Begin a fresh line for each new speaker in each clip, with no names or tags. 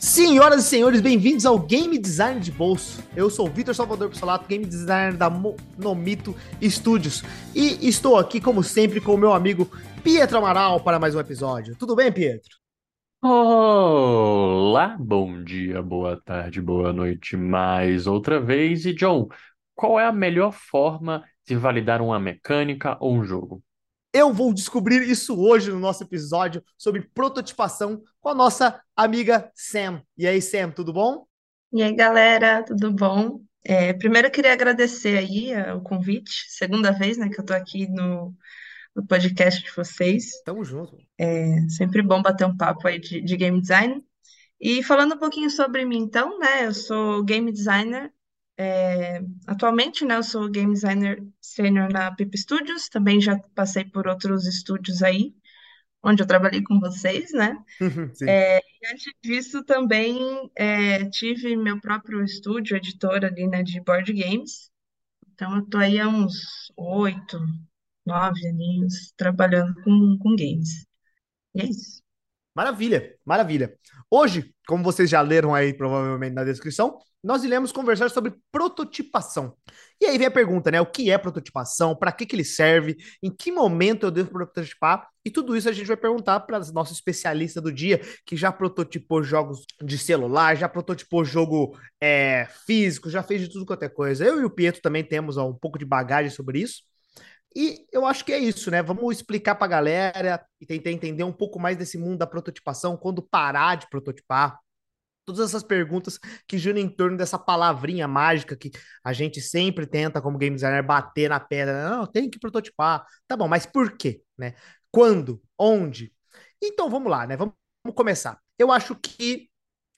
Senhoras e senhores, bem-vindos ao Game Design de Bolso. Eu sou o Vitor Salvador Pissolato, Game Designer da Mo Nomito Studios. E estou aqui, como sempre, com o meu amigo Pietro Amaral para mais um episódio. Tudo bem, Pietro?
Olá, bom dia, boa tarde, boa noite mais outra vez. E John, qual é a melhor forma de validar uma mecânica ou um jogo?
Eu vou descobrir isso hoje no nosso episódio sobre prototipação com a nossa amiga Sam. E aí, Sam, tudo bom?
E aí, galera, tudo bom? É, primeiro eu queria agradecer aí uh, o convite, segunda vez, né, que eu tô aqui no, no podcast de vocês.
Tamo junto.
É sempre bom bater um papo aí de, de game design. E falando um pouquinho sobre mim, então, né, eu sou game designer é, atualmente, né, eu sou game designer sênior na Pip Studios, também já passei por outros estúdios aí, onde eu trabalhei com vocês, né? É, e antes disso, também é, tive meu próprio estúdio, editora ali, né, de board games. Então, eu tô aí há uns oito, nove aninhos trabalhando com, com games. E é isso.
Maravilha, maravilha. Hoje, como vocês já leram aí provavelmente na descrição, nós iremos conversar sobre prototipação. E aí vem a pergunta, né? O que é prototipação? Para que, que ele serve? Em que momento eu devo prototipar? E tudo isso a gente vai perguntar para nossa especialista do dia, que já prototipou jogos de celular, já prototipou jogo é, físico, já fez de tudo quanto é coisa. Eu e o Pietro também temos ó, um pouco de bagagem sobre isso. E eu acho que é isso, né? Vamos explicar para a galera e tentar entender um pouco mais desse mundo da prototipação, quando parar de prototipar, todas essas perguntas que giram em torno dessa palavrinha mágica que a gente sempre tenta, como game designer, bater na pedra. Não, tem que prototipar. Tá bom, mas por quê? Né? Quando? Onde? Então vamos lá, né? Vamos, vamos começar. Eu acho que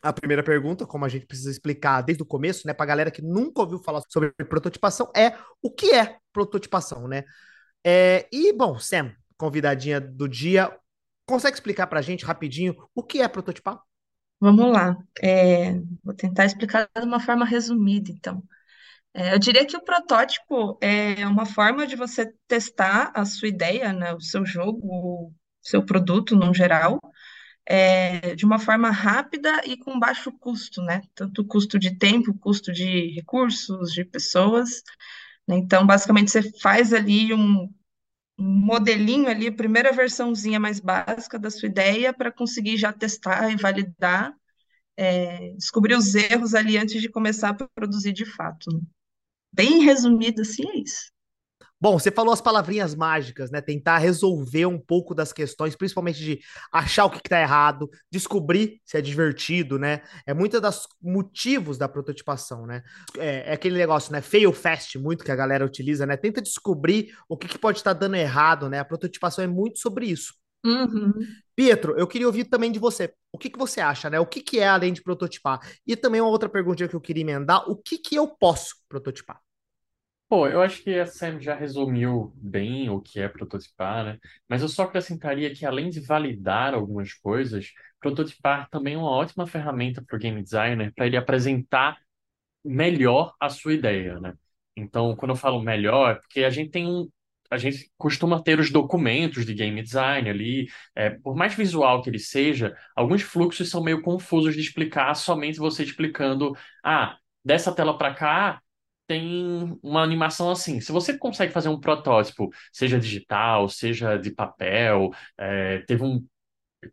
a primeira pergunta, como a gente precisa explicar desde o começo, né, para galera que nunca ouviu falar sobre prototipação, é o que é prototipação, né? É, e, bom, Sam, convidadinha do dia, consegue explicar para a gente rapidinho o que é prototipar?
Vamos lá. É, vou tentar explicar de uma forma resumida, então. É, eu diria que o protótipo é uma forma de você testar a sua ideia, né, o seu jogo, o seu produto no geral, é, de uma forma rápida e com baixo custo, né? Tanto custo de tempo, custo de recursos, de pessoas. Né? Então, basicamente, você faz ali um modelinho ali, a primeira versãozinha mais básica da sua ideia para conseguir já testar e validar, é, descobrir os erros ali antes de começar a produzir de fato. Né? Bem resumido assim é isso.
Bom, você falou as palavrinhas mágicas, né? Tentar resolver um pouco das questões, principalmente de achar o que está errado, descobrir se é divertido, né? É muito dos motivos da prototipação, né? É, é, aquele negócio, né? Fail fast, muito que a galera utiliza, né? Tenta descobrir o que, que pode estar tá dando errado, né? A prototipação é muito sobre isso.
Uhum.
Pietro, eu queria ouvir também de você. O que, que você acha, né? O que, que é além de prototipar? E também uma outra pergunta que eu queria emendar: o que, que eu posso prototipar?
Pô, eu acho que a Sam já resumiu bem o que é prototipar, né? Mas eu só acrescentaria que, além de validar algumas coisas, prototipar também é uma ótima ferramenta para o game designer para ele apresentar melhor a sua ideia, né? Então, quando eu falo melhor, é porque a gente tem um. A gente costuma ter os documentos de game design ali, é, por mais visual que ele seja, alguns fluxos são meio confusos de explicar somente você explicando, ah, dessa tela para cá tem uma animação assim. Se você consegue fazer um protótipo, seja digital, seja de papel, é, teve um.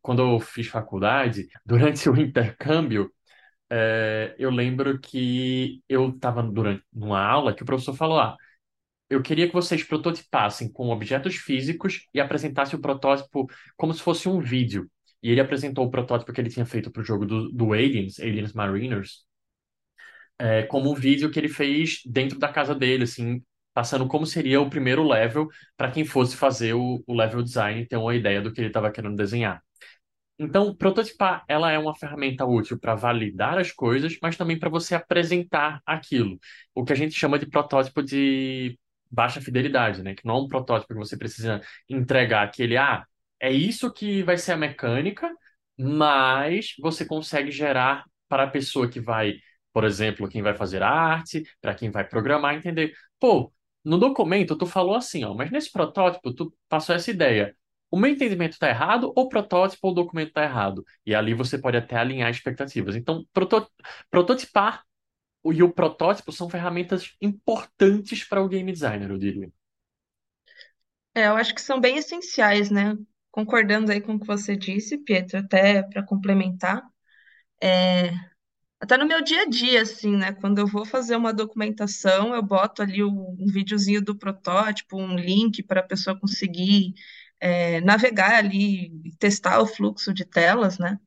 Quando eu fiz faculdade, durante o intercâmbio, é, eu lembro que eu estava durante uma aula que o professor falou: ah, eu queria que vocês prototipassem com objetos físicos e apresentassem o protótipo como se fosse um vídeo. E ele apresentou o protótipo que ele tinha feito para o jogo do, do Aliens, Aliens Mariners, é, como um vídeo que ele fez dentro da casa dele, assim, passando como seria o primeiro level para quem fosse fazer o, o level design ter uma ideia do que ele estava querendo desenhar. Então, prototipar, ela é uma ferramenta útil para validar as coisas, mas também para você apresentar aquilo. O que a gente chama de protótipo de baixa fidelidade, né? Que não é um protótipo que você precisa entregar aquele, ah, é isso que vai ser a mecânica, mas você consegue gerar para a pessoa que vai, por exemplo, quem vai fazer arte, para quem vai programar, entender, pô, no documento tu falou assim, ó, mas nesse protótipo tu passou essa ideia. O meu entendimento está errado, ou o protótipo ou o documento está errado. E ali você pode até alinhar expectativas. Então, proto prototipar e o protótipo são ferramentas importantes para o game designer, eu diria.
É, eu acho que são bem essenciais, né? Concordando aí com o que você disse, Pietro, até para complementar. É, até no meu dia a dia, assim, né? Quando eu vou fazer uma documentação, eu boto ali um, videozinho do protótipo, um link para a pessoa conseguir é, navegar ali testar o fluxo de telas, né?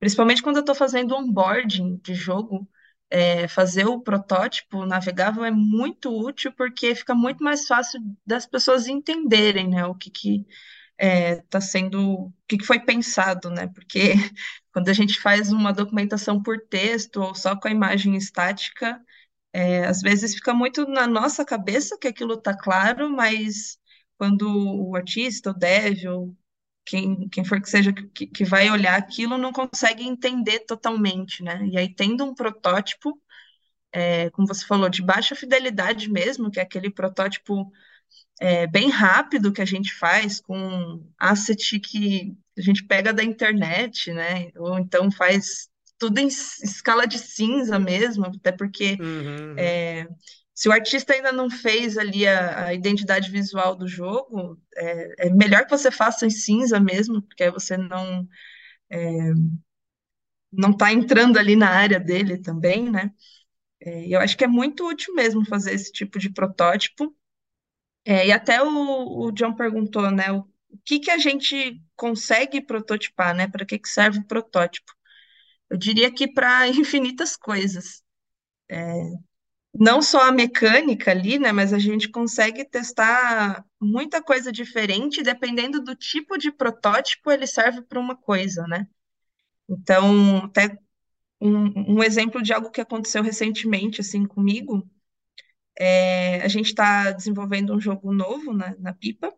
Principalmente quando eu estou fazendo onboarding de jogo, é, fazer o protótipo navegável é muito útil porque fica muito mais fácil das pessoas entenderem, né, o que que está é, sendo, o que, que foi pensado, né? Porque quando a gente faz uma documentação por texto ou só com a imagem estática, é, às vezes fica muito na nossa cabeça que aquilo está claro, mas quando o artista, o dev, ou quem, quem for que seja que, que vai olhar aquilo não consegue entender totalmente, né? E aí, tendo um protótipo, é, como você falou, de baixa fidelidade mesmo, que é aquele protótipo é, bem rápido que a gente faz com asset que a gente pega da internet, né? Ou então faz tudo em escala de cinza mesmo, até porque uhum. uhum. é, se o artista ainda não fez ali a, a identidade visual do jogo, é, é, melhor que você faça em cinza mesmo, porque aí você não é, não está entrando ali na área dele também, né? É, eu acho que é muito útil mesmo fazer esse tipo de protótipo. É, e até o, o, John perguntou, né? O, o, que que a gente consegue prototipar, né? Para que que serve o protótipo? Eu diria que para infinitas coisas. É, não só a mecânica ali, né, mas a gente consegue testar muita coisa diferente, dependendo do tipo de protótipo, ele serve para uma coisa, né? Então, até um, um, exemplo de algo que aconteceu recentemente, assim, comigo, é, a gente está desenvolvendo um jogo novo na, na Pipa,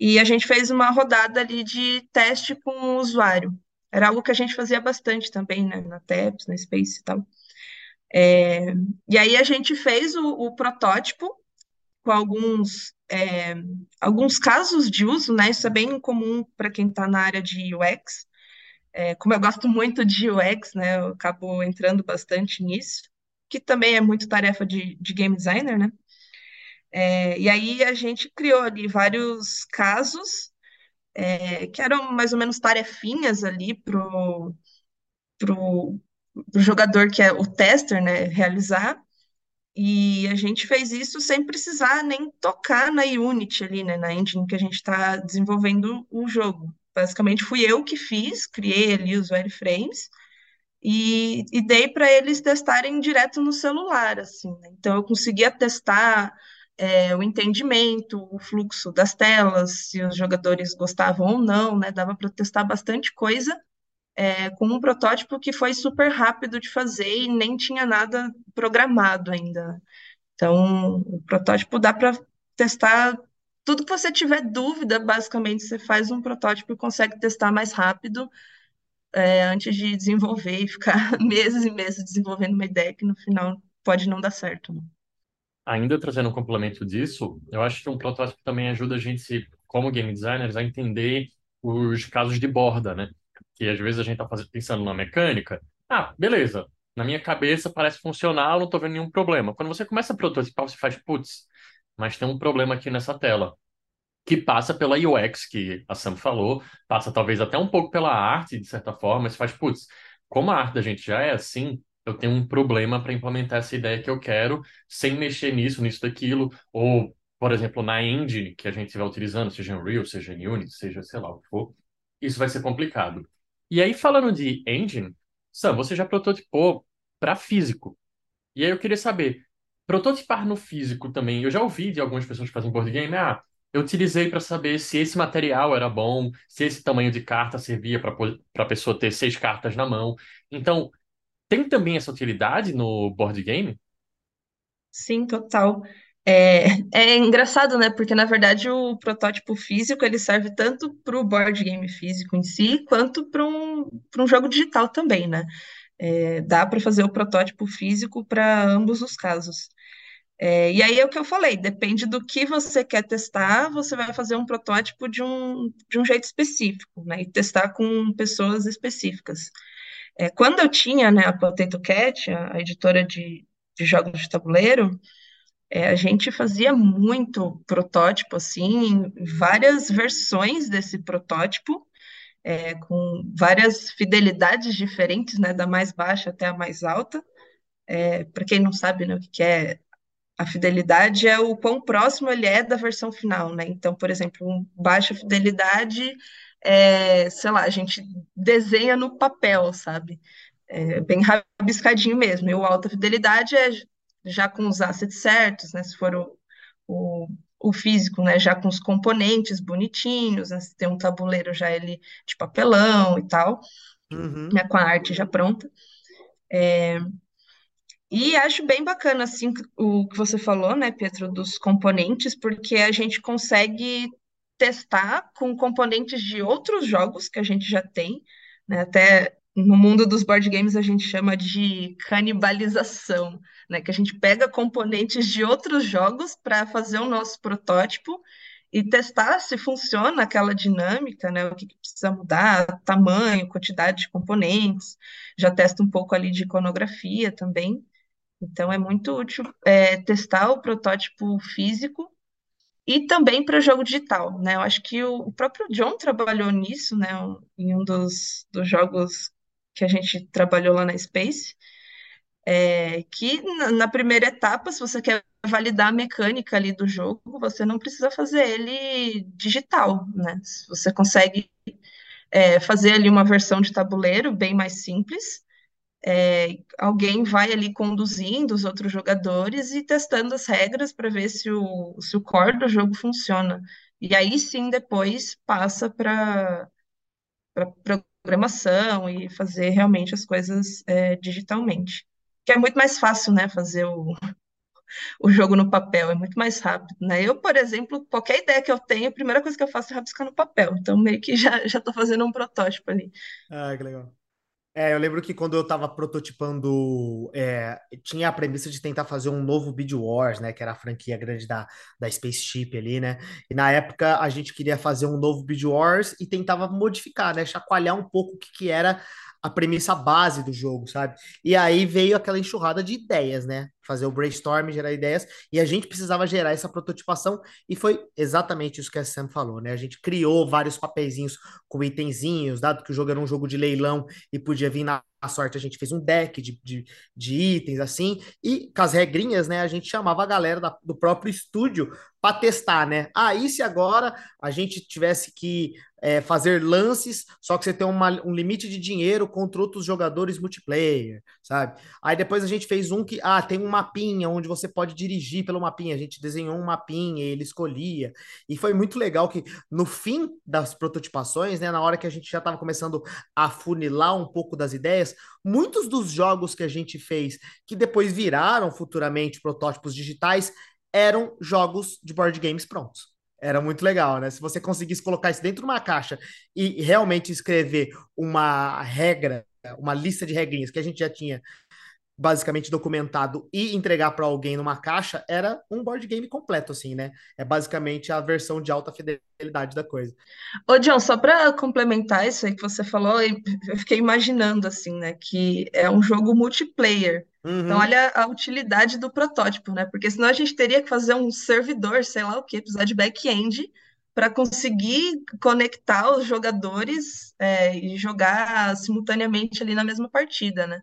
e a gente fez uma rodada ali de teste com o usuário. Era algo que a gente fazia bastante também, né, na TEPS, na Space e tal. É, e aí a gente fez o, o protótipo com alguns, é, alguns casos de uso, né? Isso é bem comum para quem está na área de UX. É, como eu gosto muito de UX, né? Eu acabo entrando bastante nisso, que também é muito tarefa de, de game designer, né? É, e aí a gente criou ali vários casos é, que eram mais ou menos tarefinhas ali pro, pro, do jogador que é o tester, né, realizar. E a gente fez isso sem precisar nem tocar na Unity ali, né, na engine que a gente está desenvolvendo o jogo. Basicamente fui eu que fiz, criei ali os wireframes e, e dei para eles testarem direto no celular, assim. Né? Então eu conseguia testar é, o entendimento, o fluxo das telas, se os jogadores gostavam ou não, né? Dava para testar bastante coisa é, com um protótipo que foi super rápido de fazer e nem tinha nada programado ainda. Então, o protótipo dá para testar tudo que você tiver dúvida, basicamente, você faz um protótipo e consegue testar mais rápido é, antes de desenvolver e ficar meses e meses desenvolvendo uma ideia que no final pode não dar certo. Né?
Ainda trazendo um complemento disso, eu acho que um protótipo também ajuda a gente, como game designers, a entender os casos de borda, né? que às vezes a gente está pensando na mecânica, ah, beleza, na minha cabeça parece funcional, não estou vendo nenhum problema. Quando você começa a prototipar, você faz, putz, mas tem um problema aqui nessa tela, que passa pela UX, que a Sam falou, passa talvez até um pouco pela arte, de certa forma, você faz, putz, como a arte da gente já é assim, eu tenho um problema para implementar essa ideia que eu quero, sem mexer nisso, nisso, daquilo, ou, por exemplo, na engine que a gente estiver utilizando, seja em Unreal, seja em Unity, seja, sei lá, o que for, isso vai ser complicado. E aí, falando de engine, Sam, você já prototipou para físico. E aí eu queria saber, prototipar no físico também, eu já ouvi de algumas pessoas que fazem board game, ah, eu utilizei para saber se esse material era bom, se esse tamanho de carta servia para a pessoa ter seis cartas na mão. Então, tem também essa utilidade no board game?
Sim, total. É, é engraçado, né? Porque na verdade o protótipo físico ele serve tanto para o board game físico em si, quanto para um, para um jogo digital também, né? É, dá para fazer o protótipo físico para ambos os casos. É, e aí é o que eu falei, depende do que você quer testar, você vai fazer um protótipo de um, de um jeito específico, né? E testar com pessoas específicas. É, quando eu tinha né, a Potato Cat, a, a editora de, de jogos de tabuleiro, é, a gente fazia muito protótipo, assim, várias versões desse protótipo, é, com várias fidelidades diferentes, né, da mais baixa até a mais alta. É, Para quem não sabe né, o que é a fidelidade, é o quão próximo ele é da versão final, né? Então, por exemplo, baixa fidelidade, é, sei lá, a gente desenha no papel, sabe? É, bem rabiscadinho mesmo. E o alta fidelidade é já com os assets certos, né? Se for o, o, o físico, né? Já com os componentes bonitinhos, né? Se tem um tabuleiro já ele de papelão e tal,
Uhum.
né? Com a arte já pronta. É, e acho bem bacana, assim, o que você falou, né, Pedro, dos componentes, porque a gente consegue testar com componentes de outros jogos que a gente já tem, né, até no mundo dos board games a gente chama de canibalização, né, que a gente pega componentes de outros jogos para fazer o nosso protótipo e testar se funciona aquela dinâmica, né, o que, que precisa mudar, tamanho, quantidade de componentes, já testa um pouco ali de iconografia também. Então, é muito útil é, testar o protótipo físico e também para jogo digital, né? Eu acho que o, o próprio John trabalhou nisso, né? Em um dos, dos jogos que a gente trabalhou lá na Space, é, que na, na primeira etapa, se você quer validar a mecânica ali do jogo, você não precisa fazer ele digital, né? Você consegue é, fazer ali uma versão de tabuleiro bem mais simples, é, alguém vai ali conduzindo os outros jogadores e testando as regras para ver se o, se o core do jogo funciona. E aí sim, depois passa para programação e fazer realmente as coisas é, digitalmente. Que é muito mais fácil, né, fazer o, o jogo no papel, é muito mais rápido, né? Eu, por exemplo, qualquer ideia que eu tenho, a primeira coisa que eu faço é rabiscar no papel. Então, meio que já, já fazendo um protótipo ali.
Ah, que legal. É, eu lembro que quando eu tava prototipando, é, tinha a premissa de tentar fazer um novo Bead Wars, né? Que era a franquia grande da, da Spaceship ali, né? E na época a gente queria fazer um novo Bead Wars e tentava modificar, né? Chacoalhar um pouco o que, que era a premissa base do jogo, sabe? E aí veio aquela enxurrada de ideias, né? Fazer o brainstorm, gerar ideias, e a gente precisava gerar essa prototipação, e foi exatamente isso que a Sam falou, né? A gente criou vários papeizinhos com itenzinhos, dado que o jogo era um jogo de leilão e podia vir na sorte, a gente fez um deck de, de, de itens assim, e com as regrinhas, né? A gente chamava a galera da, do próprio estúdio para testar, né? Ah, e se agora a gente tivesse que é, fazer lances, só que você tem uma, um limite de dinheiro contra outros jogadores multiplayer, sabe? Aí depois a gente fez um que, ah, tem um mapinha onde você pode dirigir pelo mapinha. A gente desenhou um mapinha, ele escolhia. E foi muito legal que no fim das prototipações, né, na hora que a gente já estava começando a funilar um pouco das ideias, muitos dos jogos que a gente fez, que depois viraram futuramente protótipos digitais, eram jogos de board games prontos. Era muito legal, né? Se você conseguisse colocar isso dentro de uma caixa e realmente escrever uma regra, uma lista de regrinhas que a gente já tinha basicamente documentado e entregar para alguém numa caixa, era um board game completo, assim, né? É basicamente a versão de alta fidelidade da coisa.
Ô, John, só para complementar isso aí que você falou, eu fiquei imaginando, assim, né, que é um jogo multiplayer. Uhum. Então, olha a utilidade do protótipo, né? Porque senão a gente teria que fazer um servidor, sei lá o que, precisar de back-end para conseguir conectar os jogadores é, e jogar simultaneamente ali na mesma partida, né?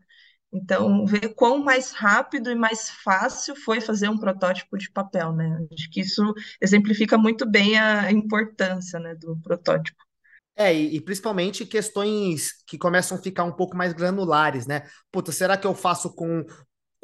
Então, ver quão mais rápido e mais fácil foi fazer um protótipo de papel, né? Acho que isso exemplifica muito bem a importância, né, do protótipo.
É, e, e, principalmente questões que começam a ficar um pouco mais granulares, né? Puta, será que eu faço com,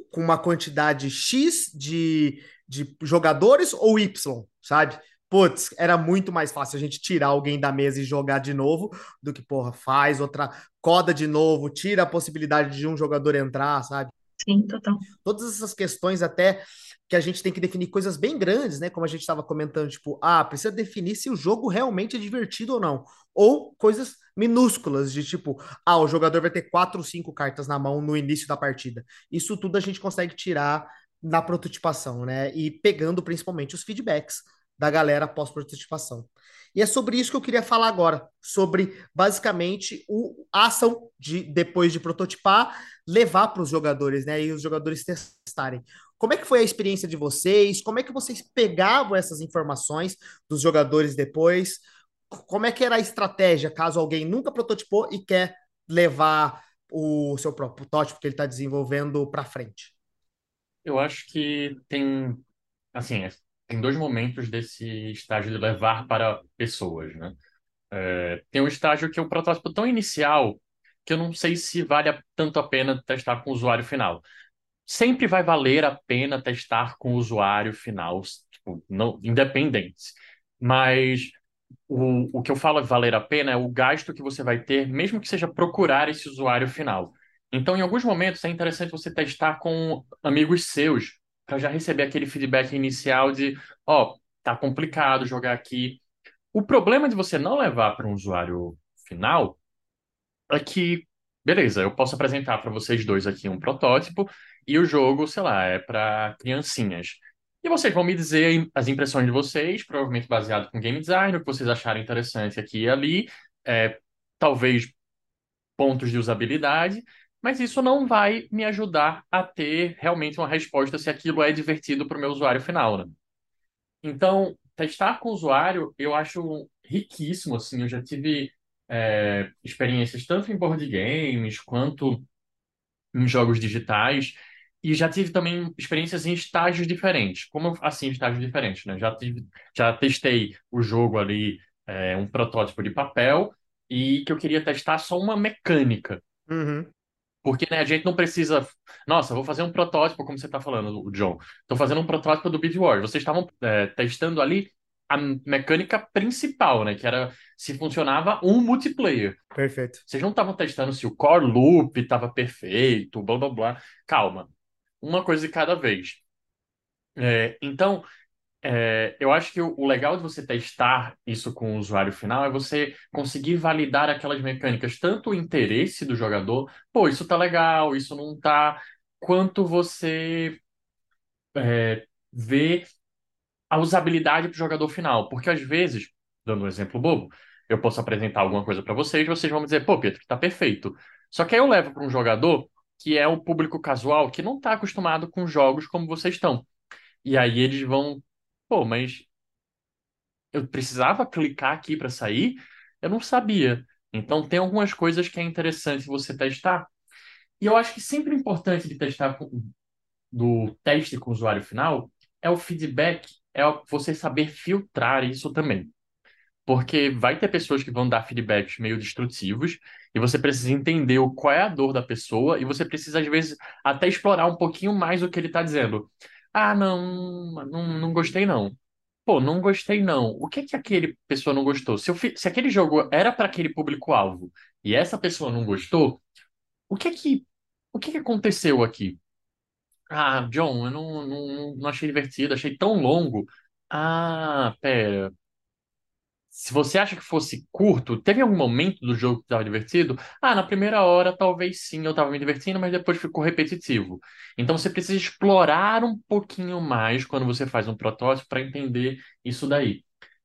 com uma quantidade X de, de jogadores ou Y, sabe? Putz, era muito mais fácil a gente tirar alguém da mesa e jogar de novo do que, porra, faz outra, coda de novo, tira a possibilidade de um jogador entrar, sabe?
Sim, total.
Todas essas questões até que a gente tem que definir coisas bem grandes, né? Como a gente estava comentando, tipo, ah, precisa definir se o jogo realmente é divertido ou não. Ou coisas minúsculas de tipo, ah, o jogador vai ter quatro ou cinco cartas na mão no início da partida. Isso tudo a gente consegue tirar na prototipação, né? E pegando principalmente os feedbacks da galera pós-prototipação. E é sobre isso que eu queria falar agora, sobre basicamente o, a ação de depois de prototipar, levar para os jogadores, né? E os jogadores testarem. Como é que foi a experiência de vocês? Como é que vocês pegavam essas informações dos jogadores depois? Como é que era a estratégia caso alguém nunca prototipou e quer levar o seu próprio protótipo que ele está desenvolvendo para frente?
Eu acho que tem, assim, tem dois momentos desse estágio de levar para pessoas, né? É, tem um estágio que é um protótipo tão inicial que eu não sei se vale a- tanto a pena testar com o usuário final sempre vai valer a pena testar com o usuário final, tipo, não, independente. Mas o, o que eu falo valer a pena é o gasto que você vai ter, mesmo que seja procurar esse usuário final. Então, em alguns momentos, é interessante você testar com amigos seus, para já receber aquele feedback inicial de, ó, oh, tá complicado jogar aqui. O problema de você não levar para um usuário final é que, beleza, eu posso apresentar para vocês dois aqui um protótipo, e o jogo, sei lá, é para criancinhas. E vocês vão me dizer as impressões de vocês, provavelmente baseado com game design, o que vocês acharem interessante aqui e ali, é, talvez pontos de usabilidade, mas isso não vai me ajudar a ter realmente uma resposta se aquilo é divertido para o meu usuário final, né? Então, testar com o usuário eu acho riquíssimo, assim, eu já tive é, experiências tanto em board games quanto em jogos digitais, e já tive também experiências em estágios diferentes. Como assim, estágios diferentes, né? Já tive, já testei o jogo ali, é, um protótipo de papel, e que eu queria testar só uma mecânica.
Uhum.
Porque né, a gente não precisa. Nossa, vou fazer um protótipo, como você está falando, o John. Estou fazendo um protótipo do Beat. Vocês estavam é, testando ali a mecânica principal, né? Que era se funcionava um multiplayer.
Perfeito.
Vocês não estavam testando se o core loop estava perfeito, blá blá blá. Calma uma coisa de cada vez. É, então, é, eu acho que o, legal de você testar isso com o usuário final é você conseguir validar aquelas mecânicas, tanto o interesse do jogador, pô, isso tá legal, isso não tá, quanto você é, vê a usabilidade para o jogador final. Porque às vezes, dando um exemplo bobo, eu posso apresentar alguma coisa para vocês, vocês vão me dizer, pô, Pedro, tá perfeito. Só que aí eu levo para um jogador que é o público casual que não está acostumado com jogos como vocês estão. E aí eles vão, pô, mas eu precisava clicar aqui para sair? Eu não sabia. Então tem algumas coisas que é interessante você testar. E eu acho que sempre importante de testar do teste com o usuário final é o feedback, é você saber filtrar isso também. Porque vai ter pessoas que vão dar feedbacks meio destrutivos e você precisa entender qual é a dor da pessoa e você precisa, às vezes, até explorar um pouquinho mais o que ele está dizendo. Ah, não, não, não gostei não. Pô, não gostei não. O que que aquele pessoa não gostou? Se, eu, se aquele jogo era para aquele público-alvo e essa pessoa não gostou, o que que, o que que aconteceu aqui? Ah, John, eu não, não, não achei divertido, achei tão longo. Ah, pera se você acha que fosse curto, teve algum momento do jogo que estava divertido? Ah, na primeira hora talvez sim, eu estava me divertindo, mas depois ficou repetitivo. Então você precisa explorar um pouquinho mais quando você faz um protótipo para entender isso daí.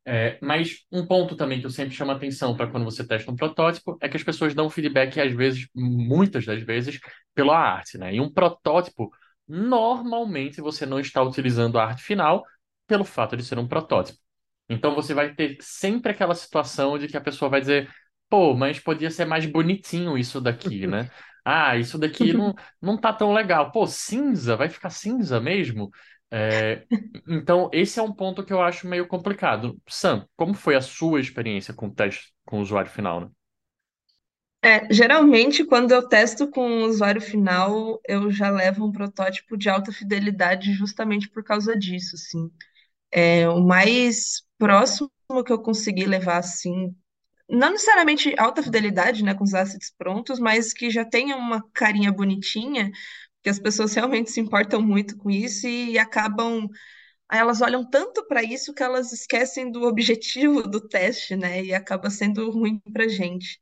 É, mas um ponto também que eu sempre chamo atenção para quando você testa um protótipo é que as pessoas dão feedback, às vezes, muitas das vezes, pela arte, né? E um protótipo, normalmente você não está utilizando a arte final pelo fato de ser um protótipo. Então você vai ter sempre aquela situação de que a pessoa vai dizer, pô, mas podia ser mais bonitinho isso daqui, né? Ah, isso daqui não, não tá tão legal. Pô, cinza, vai ficar cinza mesmo? É, então, esse é um ponto que eu acho meio complicado. Sam, como foi a sua experiência com o teste com o usuário final, né?
É, geralmente, quando eu testo com o usuário final, eu já levo um protótipo de alta fidelidade justamente por causa disso, assim. É, o mais próximo que eu consegui levar, assim, não necessariamente alta fidelidade, né, com os assets prontos, mas que já tenha uma carinha bonitinha, que as pessoas realmente se importam muito com isso e acabam elas olham tanto para isso que elas esquecem do objetivo do teste, né? E acaba sendo ruim para gente.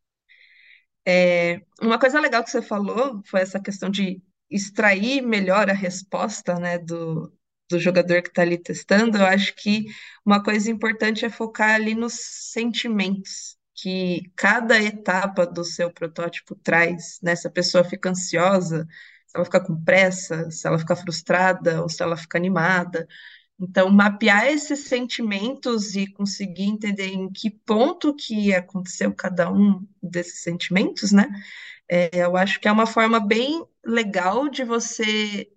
É, uma coisa legal que você falou foi essa questão de extrair melhor a resposta, né, do, do jogador que está ali testando. Eu acho que uma coisa importante é focar ali nos sentimentos que cada etapa do seu protótipo traz, né? Se a pessoa fica ansiosa, se ela fica com pressa, se ela fica frustrada ou se ela fica animada. Então, mapear esses sentimentos e conseguir entender em que ponto que aconteceu cada um desses sentimentos, né? É, eu acho que é uma forma bem legal de você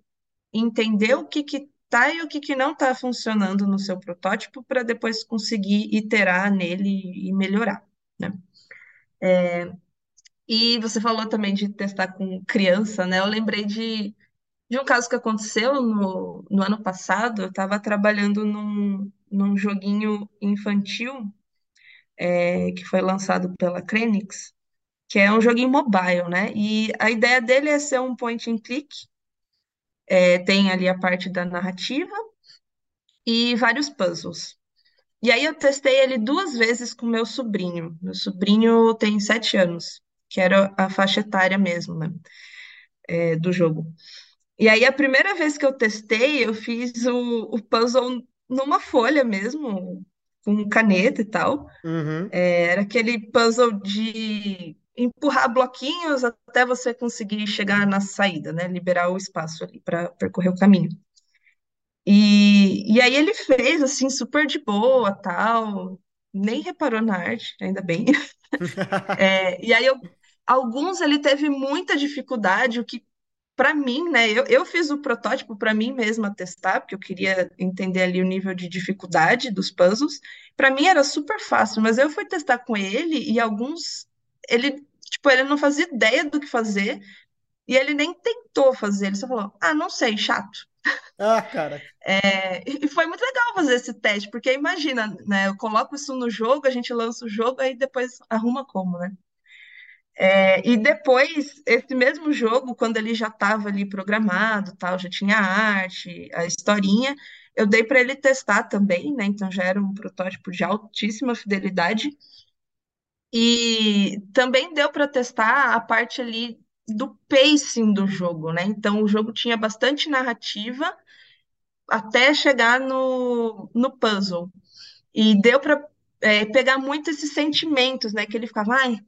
entender o que que tá e o que que não está funcionando no seu protótipo para depois conseguir iterar nele e melhorar, né? É, e você falou também de testar com criança, né? Eu lembrei de de um caso que aconteceu no, no ano passado, eu estava trabalhando num, num joguinho infantil é, que foi lançado pela Crenix, que é um joguinho mobile, né? E a ideia dele é ser um point and click, é, tem ali a parte da narrativa e vários puzzles. E aí eu testei ele duas vezes com meu sobrinho. Meu sobrinho tem sete anos, que era a faixa etária mesmo, né? É, do jogo. E aí, a primeira vez que eu testei, eu fiz o, o puzzle numa folha mesmo, com caneta e tal.
Uhum.
É, era aquele puzzle de empurrar bloquinhos até você conseguir chegar na saída, né? Liberar o espaço ali para percorrer o caminho. E, e aí ele fez assim super de boa, tal, nem reparou na arte, ainda bem. É, e aí eu, alguns ele teve muita dificuldade, o que para mim, né, eu, eu fiz o protótipo para mim mesma testar, porque eu queria entender ali o nível de dificuldade dos puzzles. Para mim era super fácil, mas eu fui testar com ele e alguns ele, tipo, ele não fazia ideia do que fazer e ele nem tentou fazer, ele só falou: "Ah, não sei, chato".
Ah, cara.
É, e foi muito legal fazer esse teste, porque imagina, né, eu coloco isso no jogo, a gente lança o jogo, aí depois arruma como, né? É, e depois, esse mesmo jogo, quando ele já estava ali programado, tal, já tinha a arte, a historinha, eu dei para ele testar também, né? Então já era um protótipo de altíssima fidelidade. E também deu para testar a parte ali do pacing do jogo, né? Então o jogo tinha bastante narrativa até chegar no, no puzzle. E deu para é, pegar muito esses sentimentos, né? Que ele ficava, ai,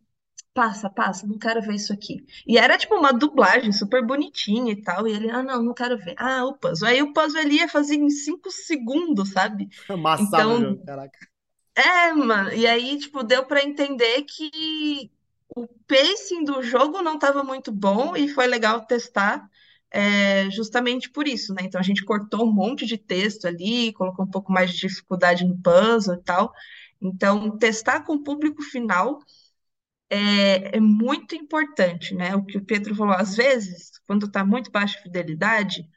passa, passa, não quero ver isso aqui. E era tipo uma dublagem super bonitinha e tal. E ele, ah, não, não quero ver. Ah, o puzzle. Aí o puzzle ele ia fazer em cinco segundos, sabe?
Amassava o
Então,
jogo, caraca.
É, mano. E aí, tipo, deu pra entender que o pacing do jogo não estava muito bom e foi legal testar. é, justamente por isso, né? Então a gente cortou um monte de texto ali, colocou um pouco mais de dificuldade no puzzle e tal. Então, testar com o público final é, é muito importante, né? O que o Pedro falou, às vezes, quando está muito baixa fidelidade,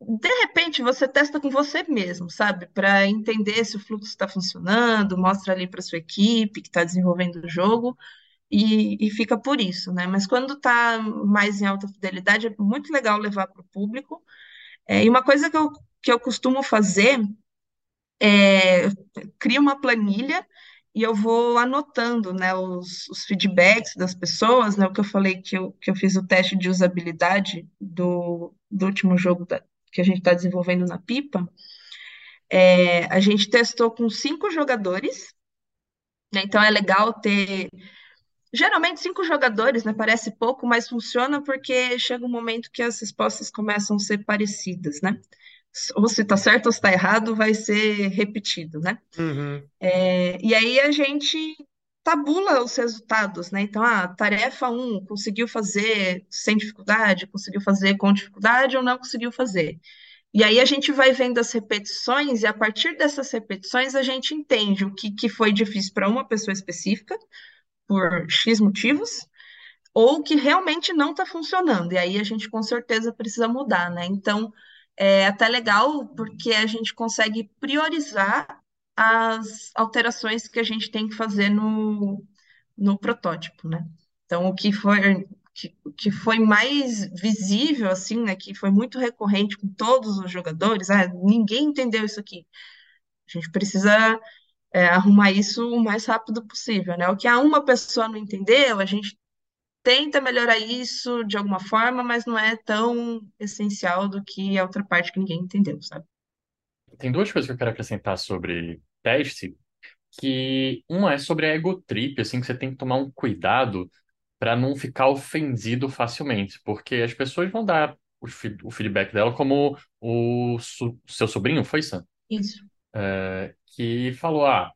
de repente você testa com você mesmo, sabe? Para entender se o fluxo está funcionando, mostra ali para sua equipe que está desenvolvendo o jogo e, e fica por isso, né? Mas quando está mais em alta fidelidade, é muito legal levar para o público. É, e uma coisa que eu, que eu costumo fazer é crio uma planilha e eu vou anotando, né, os, os feedbacks das pessoas, né, o que eu falei que eu, que eu fiz o teste de usabilidade do, do último jogo da- que a gente está desenvolvendo na Pipa, é, a gente testou com cinco jogadores, né, então é legal ter, geralmente cinco jogadores, né, parece pouco, mas funciona porque chega um momento que as respostas começam a ser parecidas, né, ou se está certo ou se está errado, vai ser repetido, né,
Uhum.
É, e aí a gente tabula os resultados, né? Então, a tarefa um conseguiu fazer sem dificuldade, conseguiu fazer com dificuldade ou não conseguiu fazer. E aí a gente vai vendo as repetições, e a partir dessas repetições a gente entende o que, que foi difícil para uma pessoa específica, por X motivos, ou que realmente não está funcionando. E aí a gente com certeza precisa mudar, né? Então, é até legal porque a gente consegue priorizar as alterações que a gente tem que fazer no, no protótipo, né? Então, o que foi, que, que foi mais visível, assim, né, que foi muito recorrente com todos os jogadores, ah, ninguém entendeu isso aqui. A gente precisa é, arrumar isso o mais rápido possível, né? O que a uma pessoa não entendeu, a gente tenta melhorar isso de alguma forma, mas não é tão essencial do que a outra parte que ninguém entendeu, sabe?
Tem duas coisas que eu quero acrescentar sobre teste, que uma é sobre a ego trip, assim, que você tem que tomar um cuidado para não ficar ofendido facilmente, porque as pessoas vão dar o, o feedback dela como o su- seu sobrinho, foi, Sam?
Isso.
É, que falou, ah,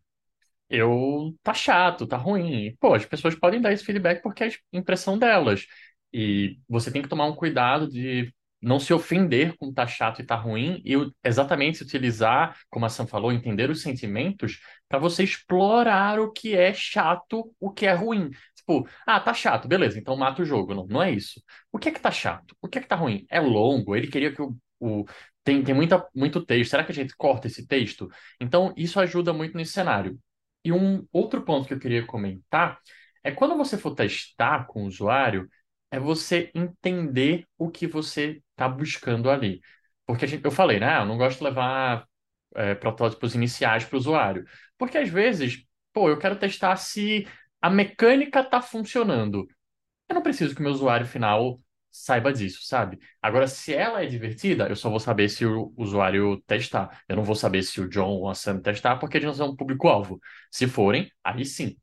eu tá chato, tá ruim. E, Pô, as pessoas podem dar esse feedback porque é a impressão delas. E você tem que tomar um cuidado de não se ofender com tá chato e tá ruim e exatamente utilizar, como a Sam falou, entender os sentimentos para você explorar o que é chato, o que é ruim. Tipo, ah, tá chato, beleza, então mata o jogo. Não, não é isso. O que é que tá chato? O que é que tá ruim? É longo, ele queria que o, o... Tem, tem muita, muito texto. Será que a gente corta esse texto? Então, isso ajuda muito nesse cenário. E um outro ponto que eu queria comentar é quando você for testar com o usuário, é você entender o que você está buscando ali. Porque gente, eu falei, né? Eu não gosto de levar é, protótipos iniciais para o usuário. Porque às vezes, pô, eu quero testar se a mecânica está funcionando. Eu não preciso que o meu usuário final saiba disso, sabe? Agora, se ela é divertida, eu só vou saber se o usuário testar. Eu não vou saber se o John ou a Sam testar, porque eles não são um público-alvo. Se forem, aí sim.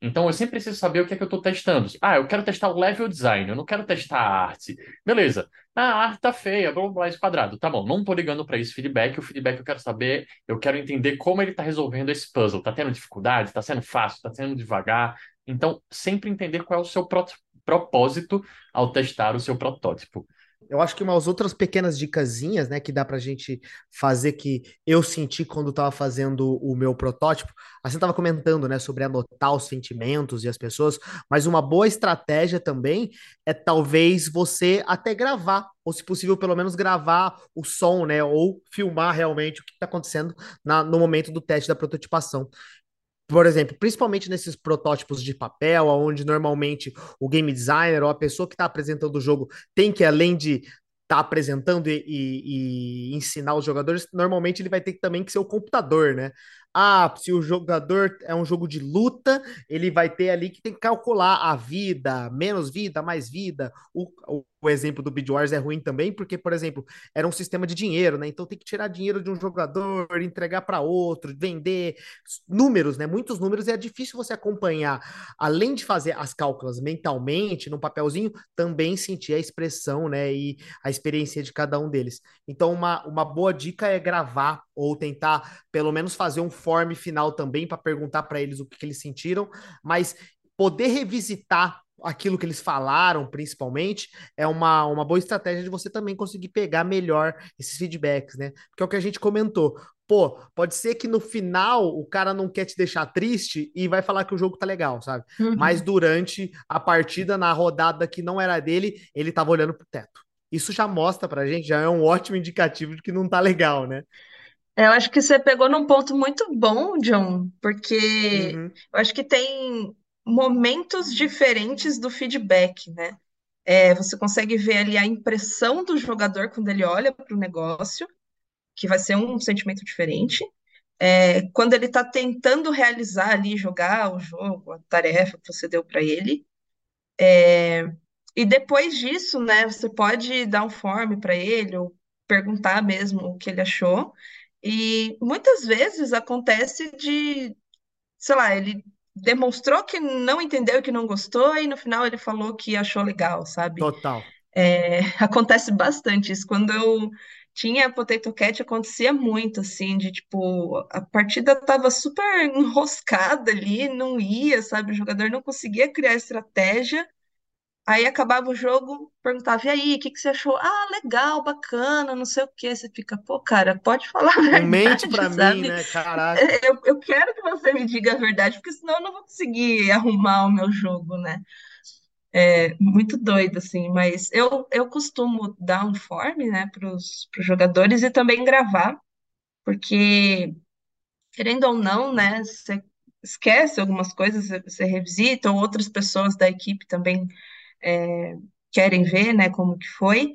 Então, eu sempre preciso saber o que é que eu estou testando. Ah, eu quero testar o level design, eu não quero testar a arte. Beleza. Ah, tá feia, blá blá esse quadrado. Tá bom, não estou ligando para esse feedback. O feedback eu quero saber, eu quero entender como ele está resolvendo esse puzzle. Tá tendo dificuldade? Tá sendo fácil? Tá sendo devagar? Então, sempre entender qual é o seu pro- propósito ao testar o seu protótipo.
Eu acho que umas outras pequenas dicasinhas, né, que dá pra gente fazer que eu senti quando tava fazendo o meu protótipo. Assim, tava comentando, né, sobre anotar os sentimentos e as pessoas, mas uma boa estratégia também é talvez você até gravar, ou se possível, pelo menos gravar o som, né, ou filmar realmente o que tá acontecendo na- no momento do teste da prototipação. Por exemplo, principalmente nesses protótipos de papel, onde normalmente o game designer ou a pessoa que está apresentando o jogo tem que, além de estar tá apresentando e, e- e ensinar os jogadores, normalmente ele vai ter também que ser o computador, né? Ah, se o jogador é um jogo de luta, ele vai ter ali que tem que calcular a vida, menos vida, mais vida. O, o, exemplo do Beat Wars é ruim também, porque, por exemplo, era um sistema de dinheiro, né? Então tem que tirar dinheiro de um jogador, entregar para outro, vender números, né? Muitos números, e é difícil você acompanhar, além de fazer as cálculas mentalmente, num papelzinho, também sentir a expressão, né? E a experiência de cada um deles. Então, uma, uma boa dica é gravar ou tentar, pelo menos, fazer um form final também para perguntar para eles o que, que eles sentiram, mas poder revisitar aquilo que eles falaram, principalmente, é uma, uma boa estratégia de você também conseguir pegar melhor esses feedbacks, né? Porque é o que a gente comentou pô, pode ser que no final o cara não quer te deixar triste e vai falar que o jogo tá legal, sabe?
Uhum.
Mas durante a partida, na rodada que não era dele, ele tava olhando pro teto. Isso já mostra pra gente, já é um ótimo indicativo de que não tá legal, né?
É, Eu acho que você pegou num ponto muito bom, John, porque
Uhum.
eu acho que tem momentos diferentes do feedback, né? É, você consegue ver ali a impressão do jogador quando ele olha para o negócio, que vai ser um sentimento diferente. É, quando ele está tentando realizar ali, jogar o jogo, a tarefa que você deu para ele. E depois disso, né, você pode dar um form para ele ou perguntar mesmo o que ele achou. E muitas vezes acontece de, sei lá, ele demonstrou que não entendeu, que não gostou, e no final ele falou que achou legal, sabe?
Total.
É, acontece bastante isso. Quando eu tinha Potato Cat, acontecia muito, assim, de tipo, a partida tava super enroscada ali, não ia, sabe? O jogador não conseguia criar estratégia. Aí acabava o jogo, perguntava, e aí, o que que você achou? Ah, legal, bacana, não sei o quê. Você fica, pô, cara, pode falar a
Não mente
verdade,
pra mim,
sabe?
né? Caraca.
Eu, eu quero que você me diga a verdade, porque senão eu não vou conseguir arrumar o meu jogo, né? É muito doido, assim, mas eu, eu costumo dar um form, né, para os jogadores e também gravar, porque, querendo ou não, né, você esquece algumas coisas, você revisita, ou outras pessoas da equipe também é, querem ver, né, como que foi.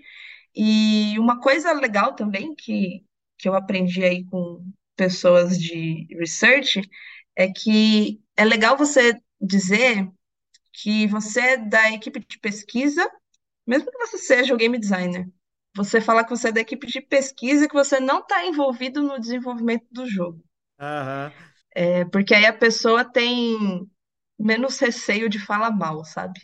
E uma coisa legal também que, que eu aprendi aí com pessoas de research é que é legal você dizer que você é da equipe de pesquisa, mesmo que você seja o game designer. Você falar que você é da equipe de pesquisa e que você não está envolvido no desenvolvimento do jogo.
Aham.
É, porque aí a pessoa tem menos receio de falar mal, sabe?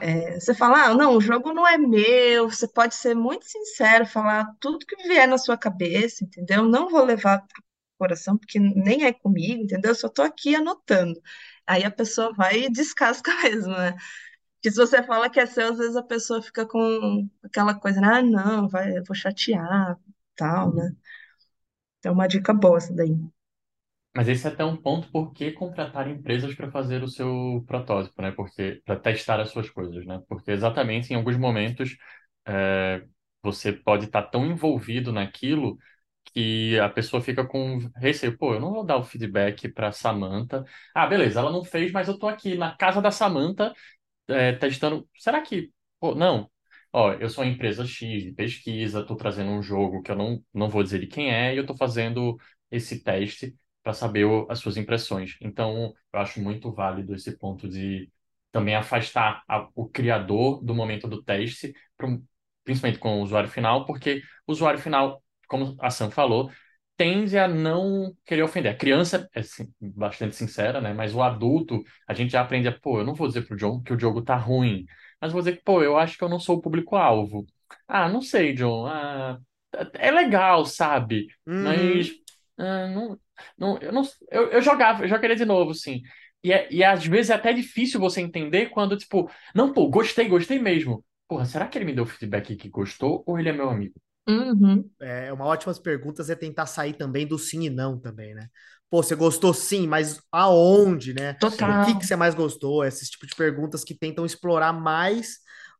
É, você fala, ah, não, o jogo não é meu, você pode ser muito sincero, falar tudo que vier na sua cabeça, entendeu? Não vou levar pro coração, porque nem é comigo, entendeu? Eu só tô aqui anotando. Aí a pessoa vai e descasca mesmo, né? Porque se você fala que é seu, às vezes a pessoa fica com aquela coisa, ah, não, vai, eu vou chatear, tal, né? Então, uma dica boa essa daí.
Mas esse é até um ponto por que contratar empresas para fazer o seu protótipo, né? Porque para testar as suas coisas, né? Porque exatamente em alguns momentos é, você pode estar tão envolvido naquilo que a pessoa fica com receio. Pô, eu não vou dar o feedback para Samantha. Ah, beleza, ela não fez, mas eu tô aqui na casa da Samantha é, testando. Será que? Pô, não. Ó, eu sou uma empresa X de pesquisa, estou trazendo um jogo que eu não, não vou dizer de quem é, e eu estou fazendo esse teste para saber o- as suas impressões. Então, eu acho muito válido esse ponto de também afastar a- o criador do momento do teste, pro- principalmente com o usuário final, porque o usuário final, como a Sam falou, tende a não querer ofender. A criança é sim, bastante sincera, né? Mas o adulto, a gente já aprende a, pô, eu não vou dizer pro John que o jogo tá ruim, mas vou dizer que, pô, eu acho que eu não sou o público-alvo. Ah, não sei, John. Ah, é legal, sabe? Mas
Uhum.
ah, não, não, eu não, eu, eu jogava, eu jogaria de novo, sim. E, é, e às vezes é até difícil você entender quando, tipo, não, pô, gostei, gostei mesmo. Porra, será que ele me deu feedback que gostou ou ele é meu amigo?
Uhum,
É uma ótima perguntas é tentar sair também do sim e não também, né? Pô, você gostou sim, mas aonde, né? O
Sim.
que que
total.
você mais gostou? Esses tipo de perguntas que tentam explorar mais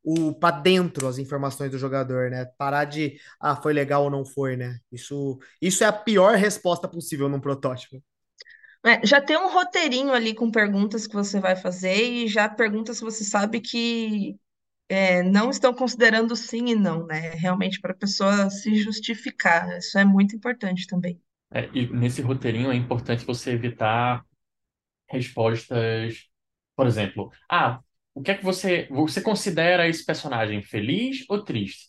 o para dentro as informações do jogador, né? Parar de, ah, foi legal ou não foi, né? Isso, isso é a pior resposta possível num protótipo.
É, já tem um roteirinho ali com perguntas que você vai fazer e já perguntas que você sabe que é, não estão considerando sim e não, né? Realmente para a pessoa se justificar. Isso é muito importante também.
É, e nesse roteirinho é importante você evitar respostas, por exemplo, ah, o que é que você, você considera esse personagem feliz ou triste?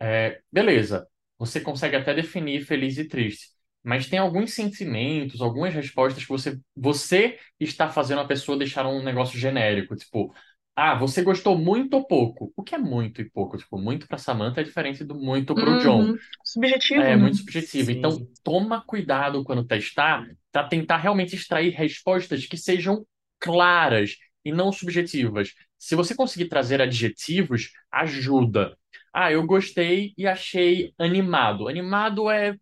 É, beleza, você consegue até definir feliz e triste, mas tem alguns sentimentos, algumas respostas que você, você está fazendo a pessoa deixar um negócio genérico, tipo, ah, você gostou muito ou pouco? O que é muito e pouco? Tipo, muito para Samantha é diferente do muito para o John.
Uhum. Subjetivo,
É
né?
muito subjetivo. Então,
Sim.
toma cuidado quando testar para tentar realmente extrair respostas que sejam claras e não subjetivas. Se você conseguir trazer adjetivos, ajuda. Ah, eu gostei e achei animado. Animado é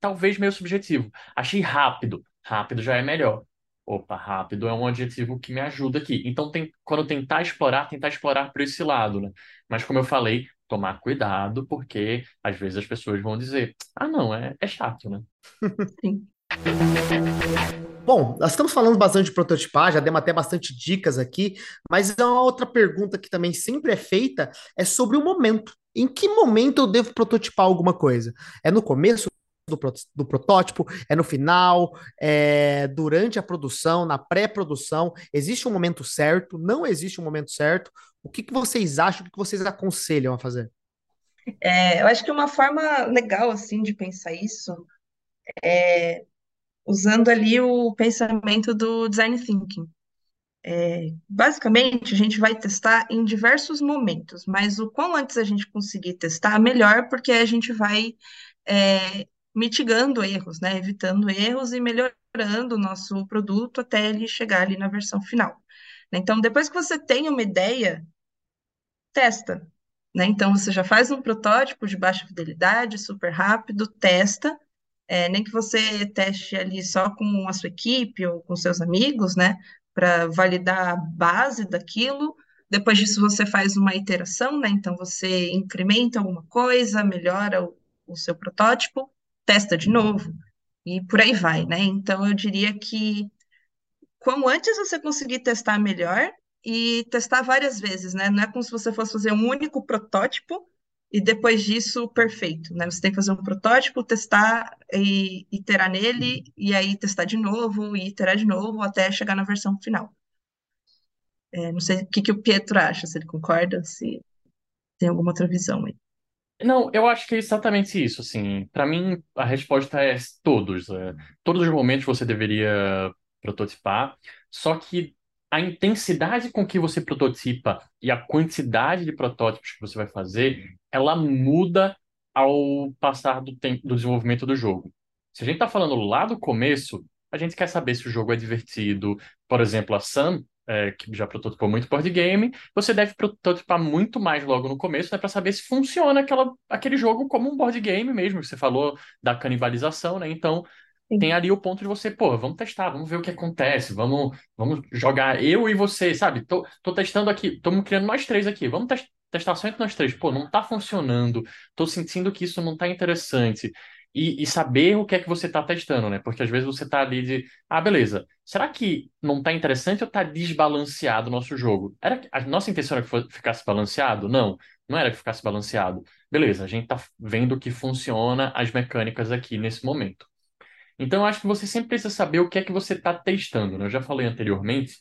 talvez meio subjetivo. Achei rápido. Rápido já é melhor. Opa, rápido é um adjetivo que me ajuda aqui. Então, tem, quando tentar explorar, tentar explorar por esse lado, né? Mas como eu falei, tomar cuidado, porque às vezes as pessoas vão dizer, ah, não, é, é chato, né?
Sim.
Bom, nós estamos falando bastante de prototipar, já demos até bastante dicas aqui, mas é uma outra pergunta que também sempre é feita é sobre o momento. Em que momento eu devo prototipar alguma coisa? É no começo do, do protótipo? É no final? É durante a produção? Na pré-produção? Existe um momento certo? Não existe um momento certo? O que que vocês acham? O que vocês aconselham a fazer?
É, eu acho que uma forma legal, assim, de pensar isso, usando ali o pensamento do design thinking. Basicamente, a gente vai testar em diversos momentos, mas o quão antes a gente conseguir testar, melhor, porque a gente vai é, mitigando erros, né? Evitando erros e melhorando o nosso produto até ele chegar ali na versão final. Então, depois que você tem uma ideia, testa, né? Então, você já faz um protótipo de baixa fidelidade, super rápido, testa, é, nem que você teste ali só com a sua equipe ou com seus amigos, né, para validar a base daquilo. Depois disso, você faz uma iteração, né? Então, você incrementa alguma coisa, melhora o, o seu protótipo, testa de novo, e por aí vai, né? Então, eu diria que Quanto antes você conseguir testar melhor e testar várias vezes, né? Não é como se você fosse fazer um único protótipo e depois disso, perfeito, né? Você tem que fazer um protótipo, testar e iterar nele, e aí testar de novo, e iterar de novo, até chegar na versão final. É, não sei o que, que o Pietro acha, se ele concorda, se tem alguma outra visão aí.
Não, eu acho que é exatamente isso, assim. Para mim, a resposta é todos. É, todos os momentos você deveria prototipar, só que a intensidade com que você prototipa e a quantidade de protótipos que você vai fazer, ela muda ao passar do tempo do desenvolvimento do jogo. Se a gente está falando lá do começo, a gente quer saber se o jogo é divertido. Por exemplo, a Sam, é, que já prototipou muito board game, você deve prototipar muito mais logo no começo, né, para saber se funciona aquela, aquele jogo como um board game mesmo. Você falou da canibalização, né? Então, tem ali o ponto de você, pô, vamos testar, vamos ver o que acontece, vamos, vamos jogar eu e você, sabe? Tô, tô testando aqui, estamos criando nós três aqui, vamos tes testar só entre nós três. Pô, não tá funcionando, tô sentindo que isso não tá interessante. E, e saber o que é que você tá testando, né? Porque às vezes você tá ali de, ah, beleza, será que não tá interessante ou tá desbalanceado o nosso jogo? Era, a nossa intenção era que ficasse balanceado? Não, não era que ficasse balanceado. Beleza, a gente tá vendo que funciona as mecânicas aqui nesse momento. Então, eu acho que você sempre precisa saber o que é que você está testando, né? Eu já falei anteriormente,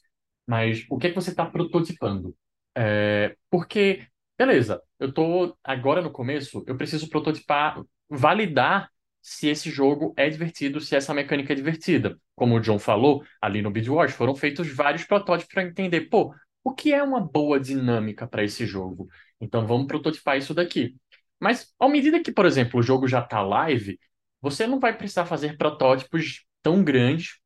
mas o que é que você está prototipando? É, porque, beleza, eu estou agora no começo, eu preciso prototipar, validar se esse jogo é divertido, se essa mecânica é divertida. Como o John falou, ali no Bidwatch foram feitos vários protótipos para entender, pô, o que é uma boa dinâmica para esse jogo? Então vamos prototipar isso daqui. Mas, à medida que, por exemplo, o jogo já está live, você não vai precisar fazer protótipos tão grandes,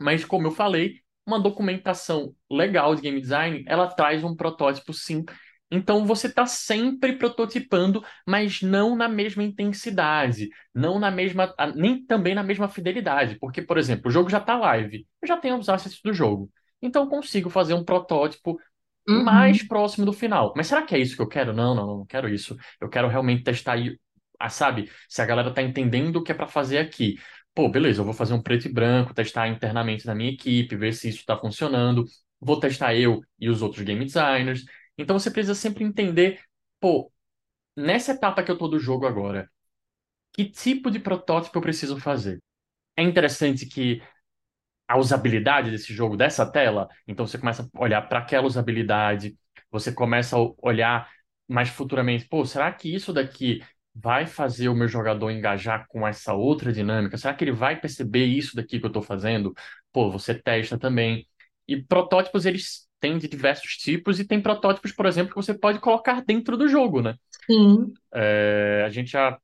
mas como eu falei, uma documentação legal de game design, ela traz um protótipo sim. Então você está sempre prototipando, mas não na mesma intensidade, não na mesma, nem também na mesma fidelidade, porque por exemplo, o jogo já está live, eu já tenho os assets do jogo, então eu consigo fazer um protótipo uhum. mais próximo do final. Mas será que é isso que eu quero? Não, não, não quero isso. Eu quero realmente testar sabe? Se a galera tá entendendo o que é para fazer aqui. Pô, beleza, eu vou fazer um preto e branco, testar internamente na minha equipe, ver se isso está funcionando. Vou testar eu e os outros game designers. Então você precisa sempre entender, pô, nessa etapa que eu tô do jogo agora, que tipo de protótipo eu preciso fazer? É interessante que a usabilidade desse jogo, dessa tela, então você começa a olhar para aquela usabilidade, você começa a olhar mais futuramente, pô, será que isso daqui vai fazer o meu jogador engajar com essa outra dinâmica? Será que ele vai perceber isso daqui que eu estou fazendo? Pô, você testa também. E protótipos, eles têm de diversos tipos, e tem protótipos, por exemplo, que você pode colocar dentro do jogo, né?
Sim.
É, a gente já.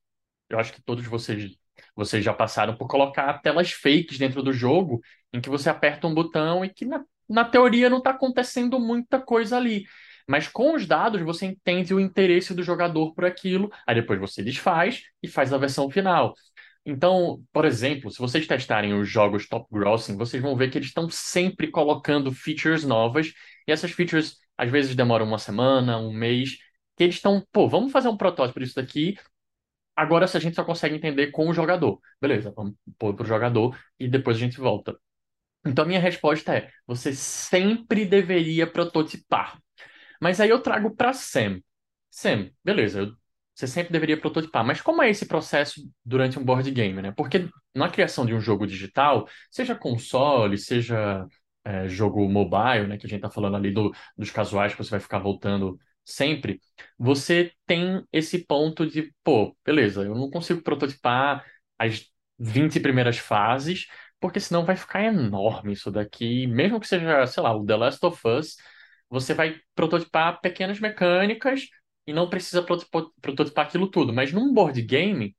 Eu acho que todos vocês, vocês já passaram por colocar telas fakes dentro do jogo, em que você aperta um botão e que, na, na teoria, não está acontecendo muita coisa ali. Mas com os dados você entende o interesse do jogador por aquilo, aí depois você desfaz e faz a versão final. Então, por exemplo, se vocês testarem os jogos Top Grossing, vocês vão ver que eles estão sempre colocando features novas, e essas features às vezes demoram uma semana, um mês, que eles estão, pô, vamos fazer um protótipo disso daqui, agora se a gente só consegue entender com o jogador. Beleza, vamos pôr para o jogador e depois a gente volta. Então, a minha resposta é: você sempre deveria prototipar. Mas aí eu trago para Sam. Sam, beleza, você sempre deveria prototipar, mas como é esse processo durante um board game, né? Porque na criação de um jogo digital, seja console, seja é, jogo mobile, né, que a gente está falando ali do, dos casuais que você vai ficar voltando sempre, você tem esse ponto de, pô, beleza, eu não consigo prototipar as 20 primeiras fases, porque senão vai ficar enorme isso daqui, mesmo que seja, sei lá, o The Last of Us, você vai prototipar pequenas mecânicas e não precisa prototipar aquilo tudo. Mas num board game,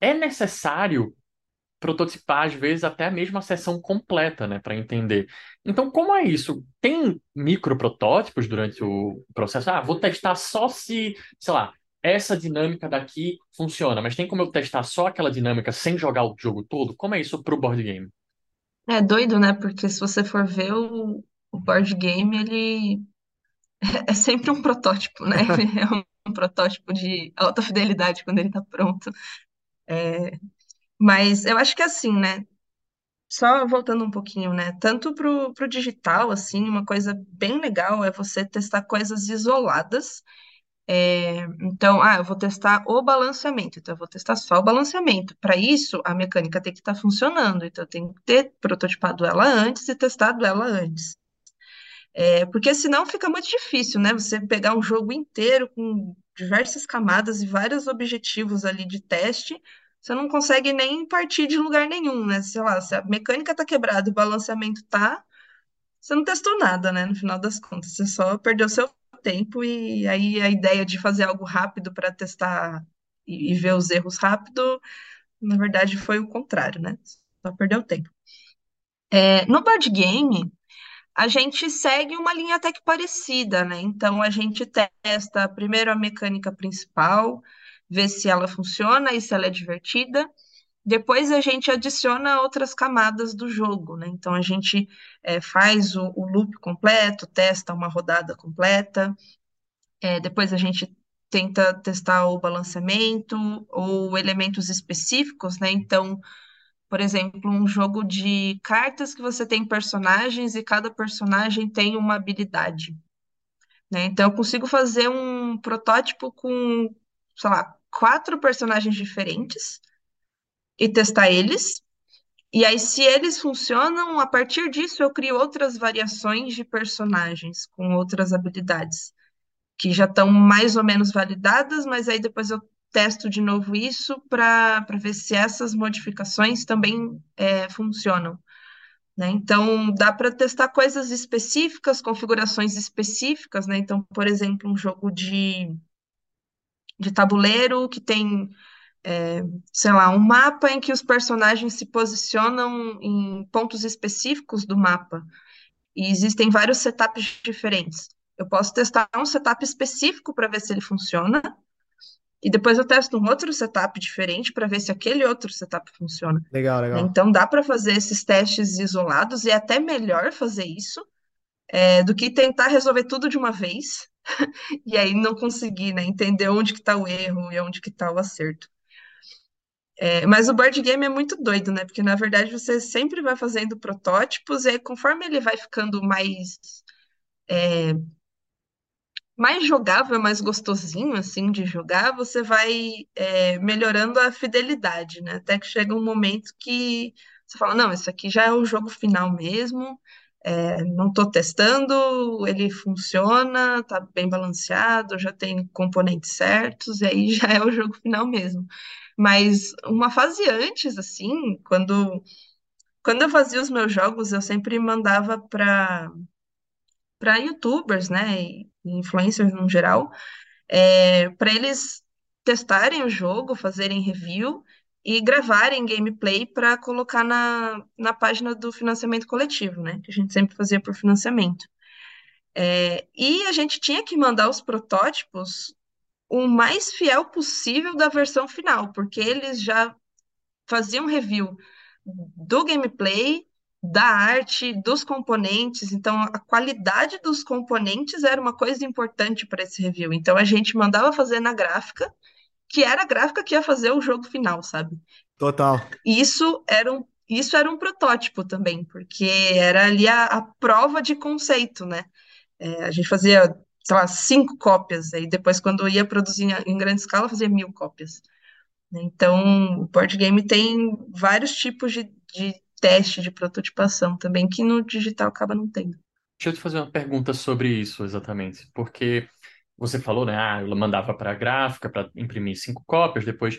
é necessário prototipar, às vezes, até a mesma sessão completa, né, para entender. Então, como é isso? Tem microprotótipos durante o processo? Ah, vou testar só se, sei lá, essa dinâmica daqui funciona, mas tem como eu testar só aquela dinâmica sem jogar o jogo todo? Como é isso para o board game?
É doido, né? Porque se você for ver o, o board game, ele é sempre um protótipo, né? Ele é um protótipo de alta fidelidade quando ele está pronto. É, mas eu acho que assim, né? Só voltando um pouquinho, né? Tanto pro, pro digital, assim, uma coisa bem legal é você testar coisas isoladas É, então, ah, eu vou testar o balanceamento, então eu vou testar só o balanceamento. Para isso, a mecânica tem que estar tá funcionando, então eu tenho que ter prototipado ela antes e testado ela antes. É, porque senão fica muito difícil, né? Você pegar um jogo inteiro com diversas camadas e vários objetivos ali de teste, você não consegue nem partir de lugar nenhum, né? Sei lá, se a mecânica tá quebrada o balanceamento tá, você não testou nada, né? No final das contas, você só perdeu seu tempo e aí a ideia de fazer algo rápido para testar e, e, ver os erros rápido, na verdade foi o contrário, né? Só perdeu tempo. É, no board game, a gente segue uma linha até que parecida, né? Então a gente testa primeiro a mecânica principal, vê se ela funciona e se ela é divertida. Depois a gente adiciona outras camadas do jogo, né? Então a gente é, faz o, o, loop completo, testa uma rodada completa. É, depois a gente tenta testar o balanceamento ou elementos específicos, né? Então por exemplo, um jogo de cartas que você tem personagens e cada personagem tem uma habilidade. Né? Então, eu consigo fazer um protótipo com, sei lá, quatro personagens diferentes e testar eles. E aí, se eles funcionam, a partir disso eu crio outras variações de personagens com outras habilidades que já estão mais ou menos validadas, mas aí depois eu testo de novo isso para ver se essas modificações também é, funcionam. Né? Então, dá para testar coisas específicas, configurações específicas. Né? Então, por exemplo, um jogo de, de tabuleiro que tem, é, sei lá, um mapa em que os personagens se posicionam em pontos específicos do mapa. E existem vários setups diferentes. Eu posso testar um setup específico para ver se ele funciona, e depois eu testo um outro setup diferente para ver se aquele outro setup funciona.
Legal, legal.
Então dá para fazer esses testes isolados e é até melhor fazer isso é, do que tentar resolver tudo de uma vez e aí não conseguir né, entender onde que está o erro e onde que está o acerto. É, mas o board game é muito doido, né? Porque na verdade você sempre vai fazendo protótipos e aí, conforme ele vai ficando mais é, mais jogável, mais gostosinho, assim, de jogar, você vai é, melhorando a fidelidade, né? Até que chega um momento que você fala, não, isso aqui já é o jogo final mesmo, é, não estou testando, ele funciona, tá bem balanceado, já tem componentes certos, e aí já é o jogo final mesmo. Mas uma fase antes, assim, quando, quando eu fazia os meus jogos, eu sempre mandava para para youtubers, né, influencers no geral, é, para eles testarem o jogo, fazerem review e gravarem gameplay para colocar na, na página do financiamento coletivo, né, que a gente sempre fazia por financiamento. É, e a gente tinha que mandar os protótipos o mais fiel possível da versão final, porque eles já faziam review do gameplay, da arte, dos componentes. Então, a qualidade dos componentes era uma coisa importante para esse review. Então, a gente mandava fazer na gráfica, que era a gráfica que ia fazer o jogo final, sabe?
Total.
Isso era um, isso era um protótipo também, porque era ali a, a prova de conceito, né? É, a gente fazia, sei lá, cinco cópias, e depois, quando ia produzir em grande escala, fazia mil cópias. Então, o board game tem vários tipos de, de teste de prototipação também, que no digital acaba não tendo.
Deixa eu te fazer uma pergunta sobre isso exatamente, porque você falou, né? Ah, eu mandava para a gráfica para imprimir cinco cópias, depois.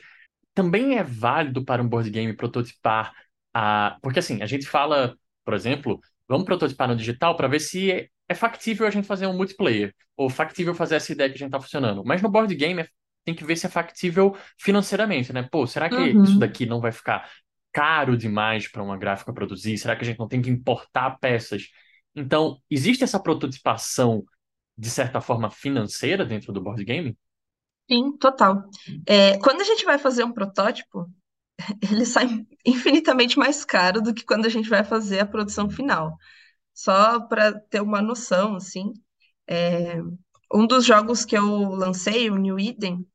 Também é válido para um board game prototipar a. Porque assim, a gente fala, por exemplo, vamos prototipar no digital para ver se é, factível a gente fazer um multiplayer, ou factível fazer essa ideia que a gente está funcionando. Mas no board game é tem que ver se é factível financeiramente, né? Pô, será que uhum. isso daqui não vai ficar caro demais para uma gráfica produzir? Será que a gente não tem que importar peças? Então, existe essa prototipação, de certa forma, financeira dentro do board game?
Sim, total. É, quando a gente vai fazer um protótipo, ele sai infinitamente mais caro do que quando a gente vai fazer a produção final. Só para ter uma noção, assim, é, um dos jogos que eu lancei, o New Eden,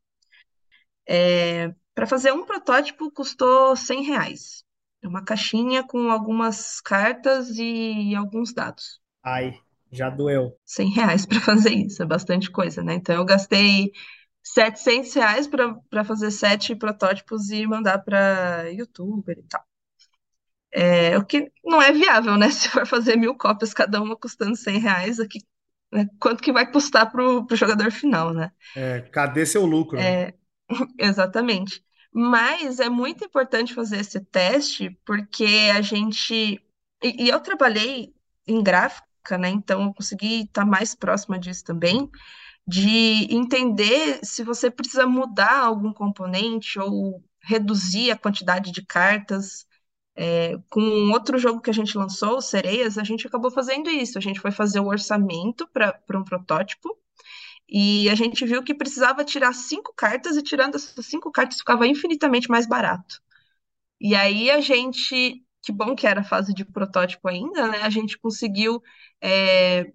é, para fazer um protótipo custou 100 reais. É uma caixinha com algumas cartas e alguns dados.
Ai. Já doeu.
100 reais para fazer isso, é bastante coisa, né? Então eu gastei 700 reais para fazer sete protótipos e mandar para youtuber e tal. É, o que não é viável, né? Se for fazer mil cópias, cada uma custando 100 reais, aqui, né? quanto que vai custar para o jogador final, né?
É, cadê seu lucro?
É, exatamente. Mas é muito importante fazer esse teste porque a gente. E, e eu trabalhei em gráfica, né? Então eu consegui estar mais próxima disso também, de entender se você precisa mudar algum componente ou reduzir a quantidade de cartas. É, com outro jogo que a gente lançou, Sereias, a gente acabou fazendo isso. A gente foi fazer o orçamento para um protótipo. E a gente viu que precisava tirar cinco cartas, e tirando essas cinco cartas ficava infinitamente mais barato. E aí a gente, que bom que era a fase de protótipo ainda, né? A gente conseguiu é,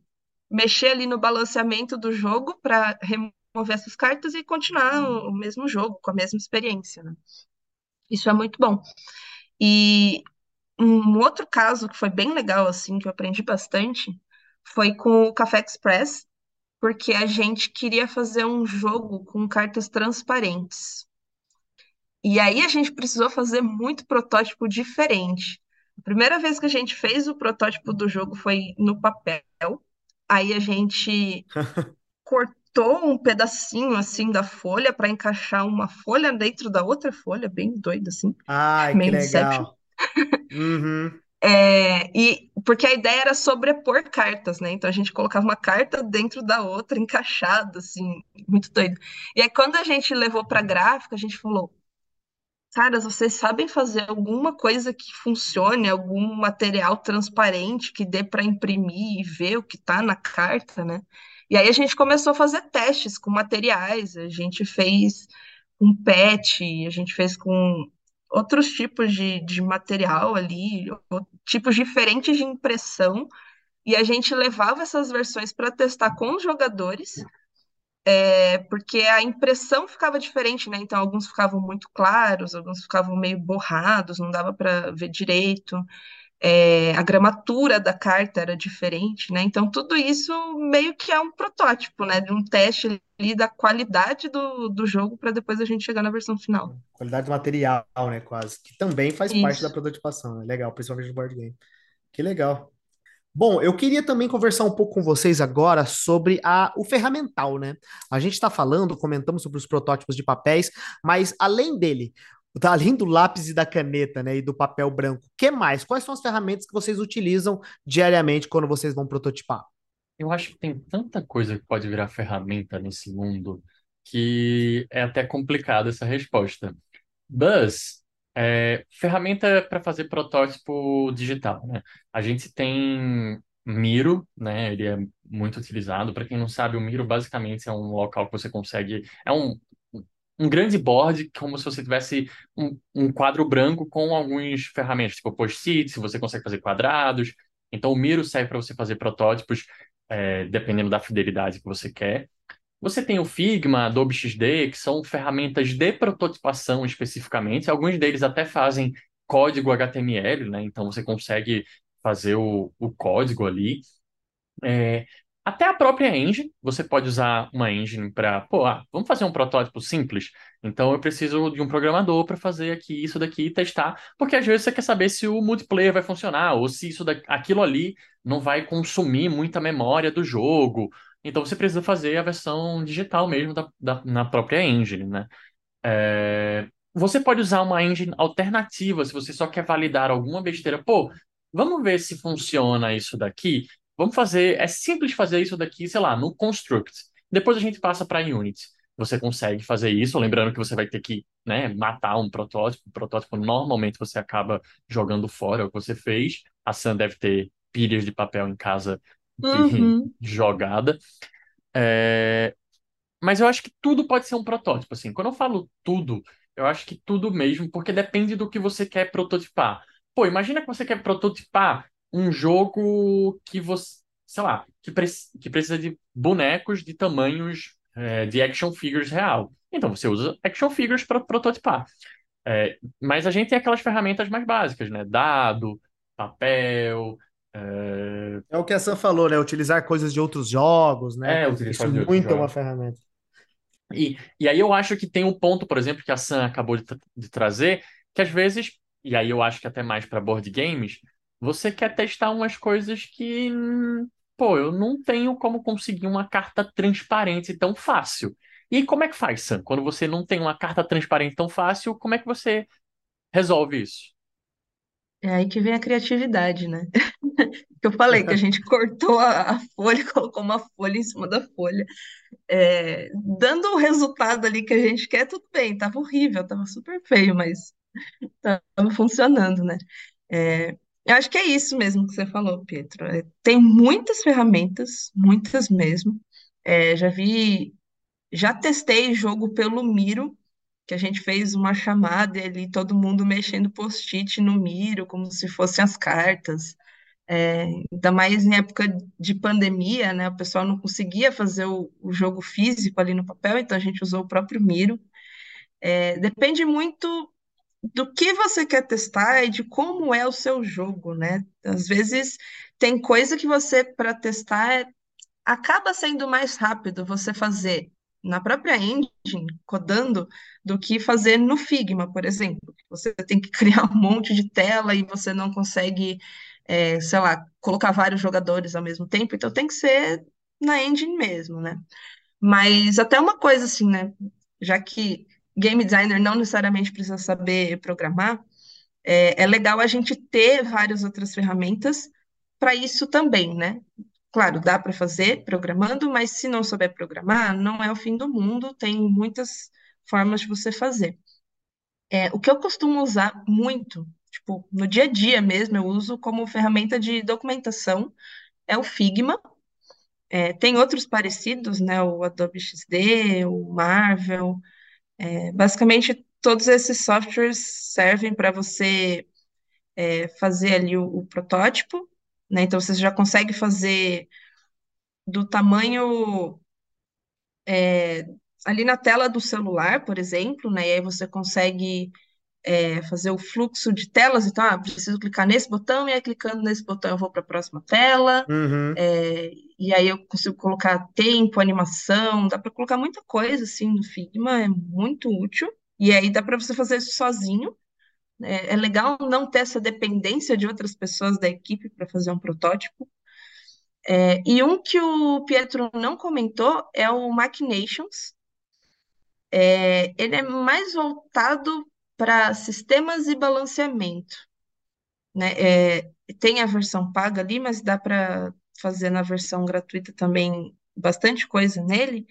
mexer ali no balanceamento do jogo para remover essas cartas e continuar o, o mesmo jogo, com a mesma experiência, né? Isso é muito bom. E um outro caso que foi bem legal, assim, que eu aprendi bastante, foi com o Café Express, porque a gente queria fazer um jogo com cartas transparentes. E aí a gente precisou fazer muito protótipo diferente. A primeira vez que a gente fez o protótipo do jogo foi no papel. Aí a gente cortou um pedacinho assim da folha para encaixar uma folha dentro da outra folha, bem doido assim,
Ai, que legal. Uhum.
É, e porque a ideia era sobrepor cartas, né? Então a gente colocava uma carta dentro da outra, encaixada, assim, muito doido. E aí quando a gente levou para gráfica, a gente falou: Caras, vocês sabem fazer alguma coisa que funcione, algum material transparente que dê para imprimir e ver o que está na carta, né? E aí a gente começou a fazer testes com materiais, a gente fez com PET, a gente fez com outros tipos de, de material ali, tipos diferentes de impressão, e a gente levava essas versões para testar com os jogadores, é, porque a impressão ficava diferente, né? Então, alguns ficavam muito claros, alguns ficavam meio borrados, não dava para ver direito. É, a gramatura da carta era diferente, né? Então, tudo isso meio que é um protótipo, né? De um teste ali da qualidade do, do jogo para depois a gente chegar na versão final.
Qualidade do material, né, quase. Que também faz parte da
Isso.
prototipação, né? Legal, principalmente no board game. Que legal. Bom, eu queria também conversar um pouco com vocês agora sobre a, o ferramental, né? A gente está falando, comentamos sobre os protótipos de papéis, mas além dele, além do lápis e da caneta, né, e do papel branco, o que mais? Quais são as ferramentas que vocês utilizam diariamente quando vocês vão prototipar?
Eu acho que tem tanta coisa que pode virar ferramenta nesse mundo que é até complicada essa resposta. Buzz, é, ferramenta para fazer protótipo digital, né? A gente tem Miro, né? Ele é muito utilizado. Para quem não sabe, o Miro basicamente é um local que você consegue. É um, um grande board, como se você tivesse um, um quadro branco com algumas ferramentas, tipo post-it, você consegue fazer quadrados. Então, o Miro serve para você fazer protótipos, é, dependendo da fidelidade que você quer. Você tem o Figma, Adobe XD, que são ferramentas de prototipação especificamente. Alguns deles até fazem código HTML, né? Então você consegue fazer o, o código ali. É, até a própria engine, você pode usar uma engine para, pô, ah, vamos fazer um protótipo simples. Então eu preciso de um programador para fazer aqui isso daqui e testar, porque às vezes você quer saber se o multiplayer vai funcionar ou se isso da, aquilo ali não vai consumir muita memória do jogo. Então você precisa fazer a versão digital mesmo da, da- na própria engine, né? É, Você pode usar uma engine alternativa se você só quer validar alguma besteira. Pô, vamos ver se funciona isso daqui. Vamos fazer, é simples fazer isso daqui, sei lá, no Construct. Depois a gente passa para Unity. Você consegue fazer isso, lembrando que você vai ter que, né, matar um protótipo. O protótipo normalmente você acaba jogando fora o que você fez. A Sam deve ter pilhas de papel em casa
Uhum.
jogada. É, mas eu acho que tudo pode ser um protótipo, assim. Quando eu falo tudo, eu acho que tudo mesmo, porque depende do que você quer prototipar. Pô, imagina que você quer prototipar um jogo que você, sei lá, que, pre- que precisa de bonecos de tamanhos é, de action figures real. Então você usa action figures para prototipar. É, mas a gente tem aquelas ferramentas mais básicas, né? Dado, papel, É,
É o que a Sam falou, né? Utilizar coisas de outros jogos, né?
é utilizar
muito é uma ferramenta.
E, e aí eu acho que tem um ponto, por exemplo, que a Sam acabou de, tra- de trazer, que às vezes, e aí eu acho que até mais para board games, você quer testar umas coisas que, pô, eu não tenho como conseguir uma carta transparente tão fácil. E como é que faz, Sam? Quando você não tem uma carta transparente tão fácil, como é que você resolve isso?
É aí que vem a criatividade, né? Que eu falei que a gente cortou a, a folha, colocou uma folha em cima da folha. É, dando o resultado ali que a gente quer, tudo bem, tava horrível, tava super feio, mas tava funcionando, né? É, eu acho que é isso mesmo que você falou, Pietro. É, tem muitas ferramentas, muitas mesmo. É, já vi, já testei jogo pelo Miro, que a gente fez uma chamada e ali todo mundo mexendo post-it no Miro, como se fossem as cartas. É, ainda mais em época de pandemia, né? O pessoal não conseguia fazer o, o jogo físico ali no papel, então a gente usou o próprio Miro. É, depende muito do que você quer testar e de como é o seu jogo, né? Às vezes tem coisa que você, para testar, acaba sendo mais rápido você fazer na própria engine, codando, do que fazer no Figma, por exemplo. Você tem que criar um monte de tela e você não consegue, é, sei lá, colocar vários jogadores ao mesmo tempo, então tem que ser na engine mesmo, né? Mas até uma coisa assim, né? Já que game designer não necessariamente precisa saber programar, é, é legal a gente ter várias outras ferramentas para isso também, né? Claro, dá para fazer programando, mas se não souber programar, não é o fim do mundo, tem muitas formas de você fazer. É, o que eu costumo usar muito, tipo, no dia a dia mesmo, eu uso como ferramenta de documentação, é o Figma. É, tem outros parecidos, né? O Adobe XD, o Marvel. É, basicamente, todos esses softwares servem para você é, fazer ali o, o protótipo, né? Então, você já consegue fazer do tamanho é, ali na tela do celular, por exemplo, né? E aí você consegue é, fazer o fluxo de telas, então, ah, preciso clicar nesse botão, e aí clicando nesse botão eu vou para a próxima tela,
Uhum.
é, e aí eu consigo colocar tempo, animação, dá para colocar muita coisa assim no Figma, é muito útil, e aí dá para você fazer isso sozinho. É, é legal não ter essa dependência de outras pessoas da equipe para fazer um protótipo. É, e um que o Pietro não comentou é o Machinations. É, ele é mais voltado para sistemas e balanceamento, né? É, tem a versão paga ali, mas dá para fazer na versão gratuita também bastante coisa nele.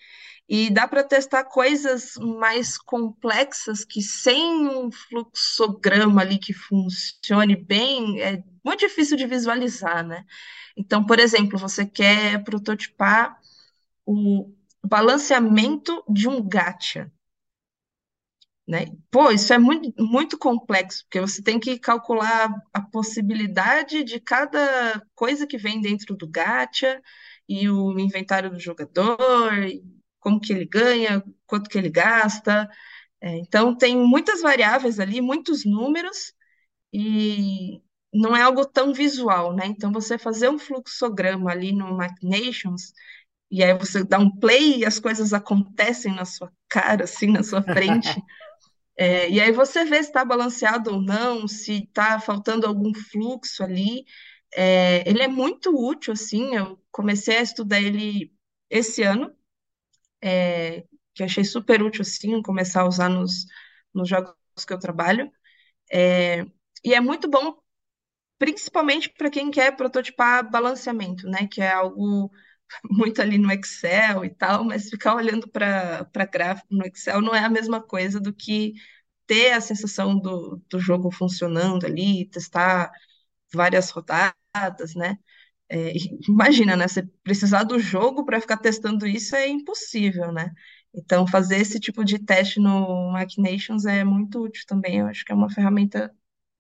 E dá para testar coisas mais complexas que sem um fluxograma ali que funcione bem, é muito difícil de visualizar, né? Então, por exemplo, você quer prototipar o balanceamento de um gacha né? Pô, isso é muito, muito complexo, porque você tem que calcular a possibilidade de cada coisa que vem dentro do gacha e o inventário do jogador, como que ele ganha, quanto que ele gasta. É, então, tem muitas variáveis ali, muitos números, e não é algo tão visual, né? Então, você fazer um fluxograma ali no Machinations, e aí você dá um play e as coisas acontecem na sua cara, assim, na sua frente. É, e aí você vê se está balanceado ou não, se está faltando algum fluxo ali. É, ele é muito útil, assim, eu comecei a estudar ele esse ano, é, que achei super útil, assim, começar a usar nos, nos jogos que eu trabalho. É, e é muito bom, principalmente para quem quer prototipar balanceamento, né, que é algo muito ali no Excel e tal, mas ficar olhando para gráfico no Excel não é a mesma coisa do que ter a sensação do, do jogo funcionando ali, testar várias rodadas, né? É, imagina, né? Você precisar do jogo para ficar testando isso é impossível, né? Então, fazer esse tipo de teste no Machinations é muito útil também. Eu acho que é uma ferramenta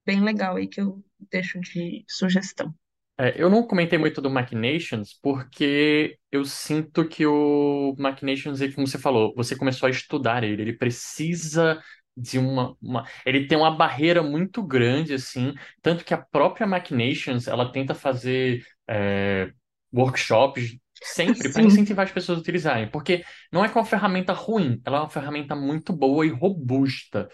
bem legal aí que eu deixo de sugestão.
É, eu não comentei muito do Machinations porque eu sinto que o Machinations, ele, como você falou, você começou a estudar ele, ele precisa de uma, uma... Ele tem uma barreira muito grande, assim, tanto que a própria Machinations, ela tenta fazer é, workshops sempre para incentivar as pessoas a utilizarem, porque não é que é uma ferramenta ruim, ela é uma ferramenta muito boa e robusta.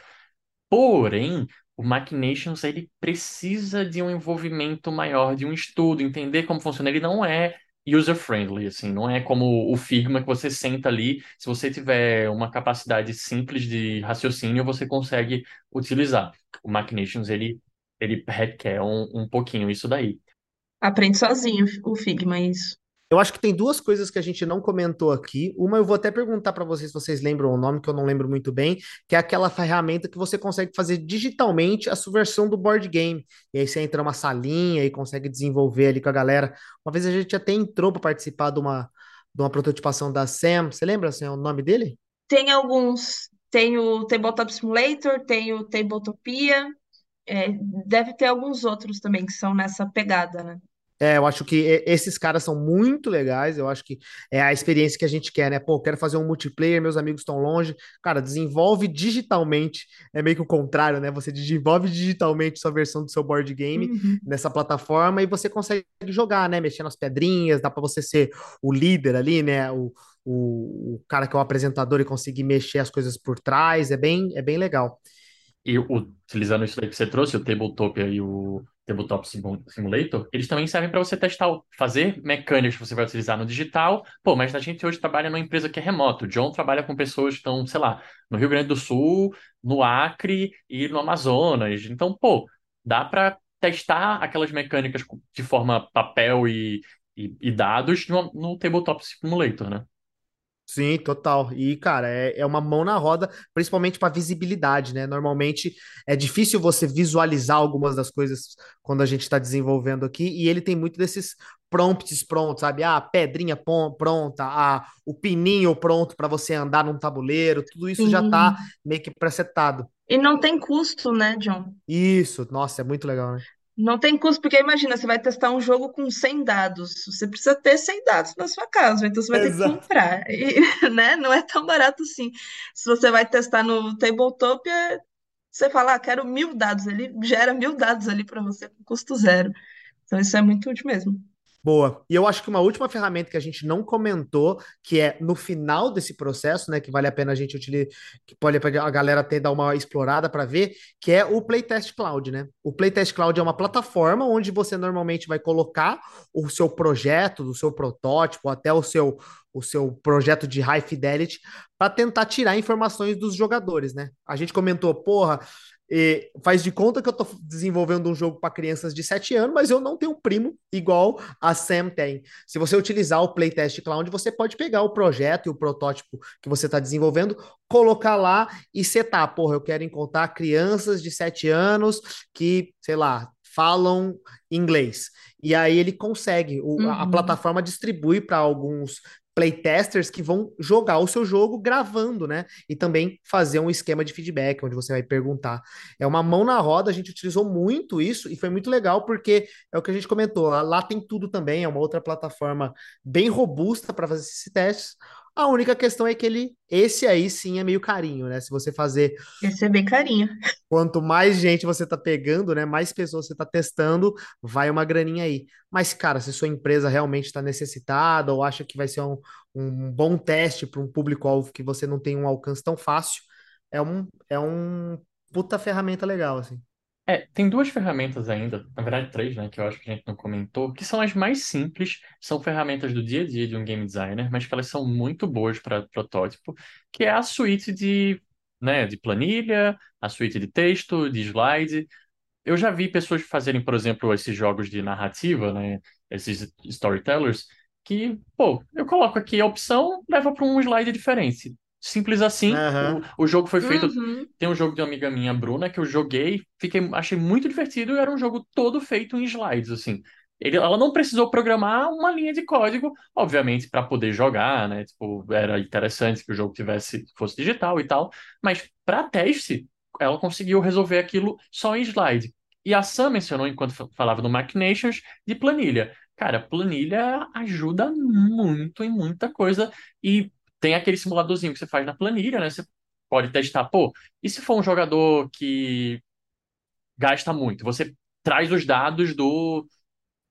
Porém, o Machinations ele precisa de um envolvimento maior, de um estudo, entender como funciona. Ele não é user-friendly, assim, não é como o Figma que você senta ali, se você tiver uma capacidade simples de raciocínio, você consegue utilizar. O Machinations, ele, ele requer um, um pouquinho isso daí.
Aprende sozinho o Figma, isso.
Eu acho que tem duas coisas que a gente não comentou aqui. Uma eu vou até perguntar para vocês se vocês lembram o nome, que eu não lembro muito bem, que é aquela ferramenta que você consegue fazer digitalmente a subversão do board game. E aí você entra numa salinha e consegue desenvolver ali com a galera. Uma vez a gente até entrou para participar de uma, de uma prototipação da Sam. Você lembra assim, o nome dele?
Tem alguns, tem o Tabletop Simulator, tem o Tabletopia, é, deve ter alguns outros também que são nessa pegada, né?
É, eu acho que e- esses caras são muito legais. Eu acho que é a experiência que a gente quer, né? Pô, quero fazer um multiplayer, meus amigos estão longe. Cara, desenvolve digitalmente. É meio que o contrário, né? Você desenvolve digitalmente sua versão do seu board game
Uhum.
nessa plataforma e você consegue jogar, né? Mexer nas pedrinhas, dá pra você ser o líder ali, né? O, o, o cara que é o apresentador e conseguir mexer as coisas por trás. É bem, é bem legal.
E o- utilizando isso daí que você trouxe, o Tabletopia e o Tabletop Simu- Simulator, eles também servem para você testar, fazer mecânicas que você vai utilizar no digital. Pô, mas a gente hoje trabalha numa empresa que é remoto. O John trabalha com pessoas que estão, sei lá, no Rio Grande do Sul, no Acre e no Amazonas. Então, pô, dá para testar aquelas mecânicas de forma papel e, e, e dados no, no Tabletop Simulator, né?
Sim, total. E, cara, é, é uma mão na roda, principalmente para visibilidade, né? Normalmente é difícil você visualizar algumas das coisas quando a gente está desenvolvendo aqui, e ele tem muito desses prompts prontos, sabe? Ah, a pedrinha pronta, ah, o pininho pronto para você andar num tabuleiro, tudo isso já tá
Sim.
meio que presetado.
E não tem custo, né, John?
Isso, nossa, é muito legal, né?
Não tem custo, porque imagina, você vai testar um jogo com 100 dados. Você precisa ter 100 dados na sua casa, então você vai ter que comprar. E, né, não é tão barato assim. Se você vai testar no Tabletop, é- você fala, ah, quero mil dados. Ele gera mil dados ali para você com custo zero. Então isso é muito útil mesmo.
Boa. E eu acho que uma última ferramenta que a gente não comentou, que é no final desse processo, né, que vale a pena a gente utilizar, que pode a galera até dar uma explorada para ver, que é o Playtest Cloud, né? O Playtest Cloud é uma plataforma onde você normalmente vai colocar o seu projeto, o seu protótipo, até o seu o seu projeto de high fidelity para tentar tirar informações dos jogadores, né? A gente comentou, porra, e faz de conta que eu tô desenvolvendo um jogo para crianças de 7 anos, mas eu não tenho um primo igual a Sam tem. Se você utilizar o Playtest Cloud, você pode pegar o projeto e o protótipo que você está desenvolvendo, colocar lá e setar. Porra, eu quero encontrar crianças de 7 anos que, sei lá, falam inglês. E aí ele consegue, o, a, a
Uhum.
plataforma distribui para alguns playtesters que vão jogar o seu jogo gravando, né? E também fazer um esquema de feedback, onde você vai perguntar. É uma mão na roda, a gente utilizou muito isso e foi muito legal porque é o que a gente comentou, lá, tem tudo também, é uma outra plataforma bem robusta para fazer esses testes. A única questão é que ele, esse aí sim é meio carinho, né? Se você fazer
Esse é bem carinho.
Quanto mais gente você tá pegando, né? Mais pessoas você tá testando, vai uma graninha aí. Mas, cara, se sua empresa realmente está necessitada ou acha que vai ser um, um bom teste para um público-alvo que você não tem um alcance tão fácil, é um, é um puta ferramenta legal, assim.
É, tem duas ferramentas ainda, na verdade três, né, que eu acho que a gente não comentou, que são as mais simples, são ferramentas do dia a dia de um game designer, mas que elas são muito boas para protótipo, que é a suíte de, né, de planilha, a suíte de texto, de slide. Eu já vi pessoas fazerem, por exemplo, esses jogos de narrativa, né, esses storytellers, que, pô, eu coloco aqui a opção, leva para um slide diferente. Simples assim,
Aham.
o, o jogo foi feito
Uhum.
tem um jogo de uma amiga minha, Bruna, que eu joguei, fiquei, achei muito divertido e era um jogo todo feito em slides, assim. Ele, ela não precisou programar uma linha de código, obviamente, para poder jogar, né? Tipo, era interessante que o jogo tivesse, fosse digital e tal, mas para teste, ela conseguiu resolver aquilo só em slide. E a Sam mencionou, enquanto fa- falava no Machinations, de planilha. Cara, planilha ajuda muito em muita coisa e tem aquele simuladorzinho que você faz na planilha, né? Você pode testar, pô, e se for um jogador que gasta muito? Você traz os dados do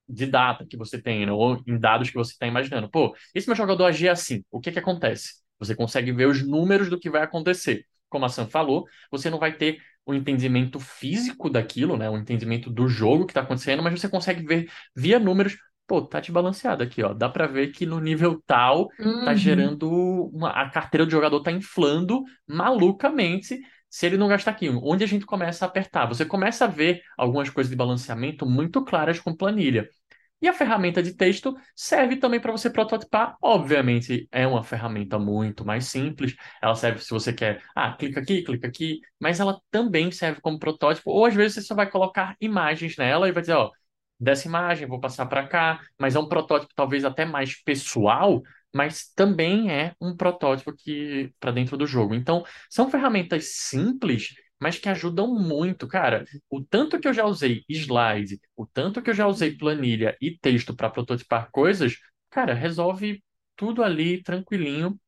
de data que você tem, né? ou em dados que você está imaginando. Pô, esse meu jogador agir assim, o que que acontece? Você consegue ver os números do que vai acontecer. Como a Sam falou, você não vai ter o entendimento físico daquilo, né? O entendimento do jogo que está acontecendo, mas você consegue ver via números. Pô, tá desbalanceado aqui, ó. Dá para ver que no nível tal tá
Uhum.
gerando uma... a carteira do jogador tá inflando malucamente se ele não gastar aqui. Onde a gente começa a apertar? Você começa a ver algumas coisas de balanceamento muito claras com planilha. E a ferramenta de texto serve também para você prototipar. Obviamente, é uma ferramenta muito mais simples. Ela serve se você quer, ah, clica aqui, clica aqui, mas ela também serve como protótipo. Ou às vezes você só vai colocar imagens nela e vai dizer, ó, dessa imagem vou passar para cá. Mas é um protótipo talvez até mais pessoal, mas também é um protótipo que para dentro do jogo. Então, são ferramentas simples mas que ajudam muito, cara. O tanto que eu já usei slide, o tanto que eu já usei planilha e texto para prototipar coisas, cara, resolve tudo ali tranquilinho.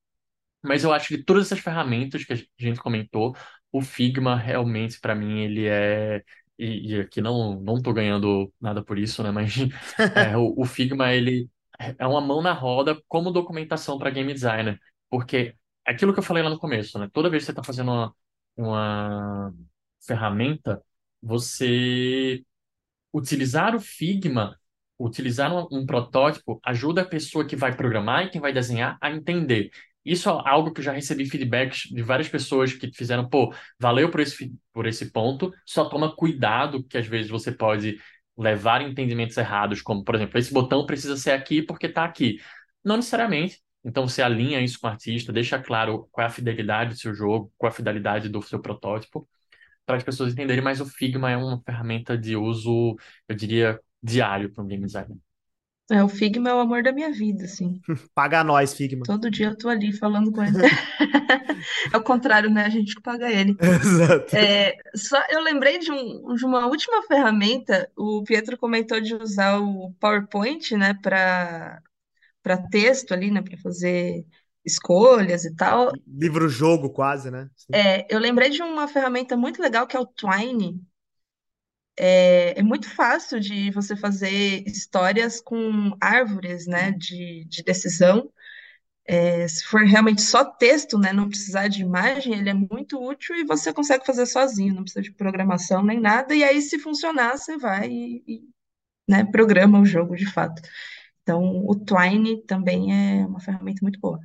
Mas eu acho que todas essas ferramentas que a gente comentou, o Figma realmente para mim ele é e, e aqui não não tô ganhando nada por isso, né? Mas é, o, o Figma ele é uma mão na roda como documentação para game designer, porque aquilo que eu falei lá no começo, né? Toda vez que você está fazendo uma, uma ferramenta, você utilizar o Figma, utilizar um, um protótipo, ajuda a pessoa que vai programar e quem vai desenhar a entender. Isso é algo que eu já recebi feedbacks de várias pessoas que fizeram, pô, valeu por esse, por esse ponto, só toma cuidado que às vezes você pode levar entendimentos errados, como, por exemplo, esse botão precisa ser aqui porque está aqui. Não necessariamente. Então você alinha isso com o artista, deixa claro qual é a fidelidade do seu jogo, qual é a fidelidade do seu protótipo para as pessoas entenderem, mas o Figma é uma ferramenta de uso, eu diria, diário para um game designer.
É, o Figma é o amor da minha vida, assim.
Paga nós, Figma.
Todo dia eu tô ali falando com ele. É o contrário, né? A gente que paga ele.
Exato.
É, só eu lembrei de, um, de uma última ferramenta. O Pietro comentou de usar o PowerPoint, né, para para texto ali, né, para fazer escolhas e tal.
Livro-jogo quase, né? Sim.
É, eu lembrei de uma ferramenta muito legal que é o Twine. É, é muito fácil de você fazer histórias com árvores, né, de, de decisão. É, se for realmente só texto, né, não precisar de imagem, ele é muito útil e você consegue fazer sozinho, não precisa de programação nem nada. E aí, se funcionar, você vai e, e, né, programa o jogo de fato. Então, o Twine também é uma ferramenta muito boa.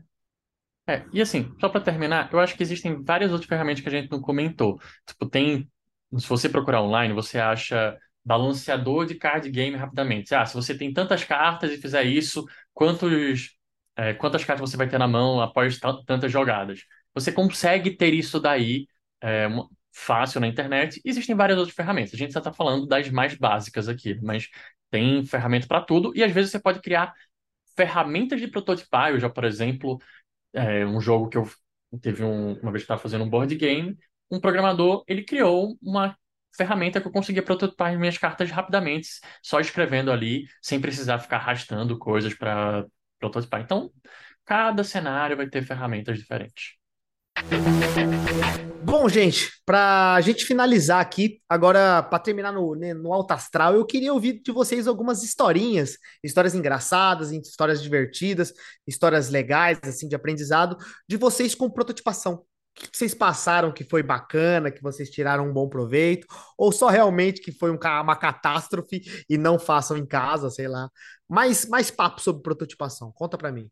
É, e assim, só para terminar, eu acho que existem várias outras ferramentas que a gente não comentou. Tipo, tem, se você procurar online, você acha balanceador de card game rapidamente. Ah, se você tem tantas cartas e fizer isso, quantos, é, quantas cartas você vai ter na mão após ta- tantas jogadas? Você consegue ter isso daí, é, fácil na internet. Existem várias outras ferramentas. A gente só está falando das mais básicas aqui, mas tem ferramenta para tudo e às vezes você pode criar ferramentas de prototipar. Eu já, por exemplo, é, um jogo que eu teve um, uma vez que estava fazendo um board game, um programador ele criou uma ferramenta que eu conseguia prototipar as minhas cartas rapidamente, só escrevendo ali, sem precisar ficar arrastando coisas para prototipar. Então, cada cenário vai ter ferramentas diferentes.
Bom, gente, pra gente finalizar aqui, agora, pra terminar no, né, no alto astral, eu queria ouvir de vocês algumas historinhas, histórias engraçadas, histórias divertidas, histórias legais, assim, de aprendizado, de vocês com prototipação. O que vocês passaram que foi bacana, que vocês tiraram um bom proveito, ou só realmente que foi um uma catástrofe e não façam em casa, sei lá. Mais, mais papo sobre prototipação. Conta pra mim.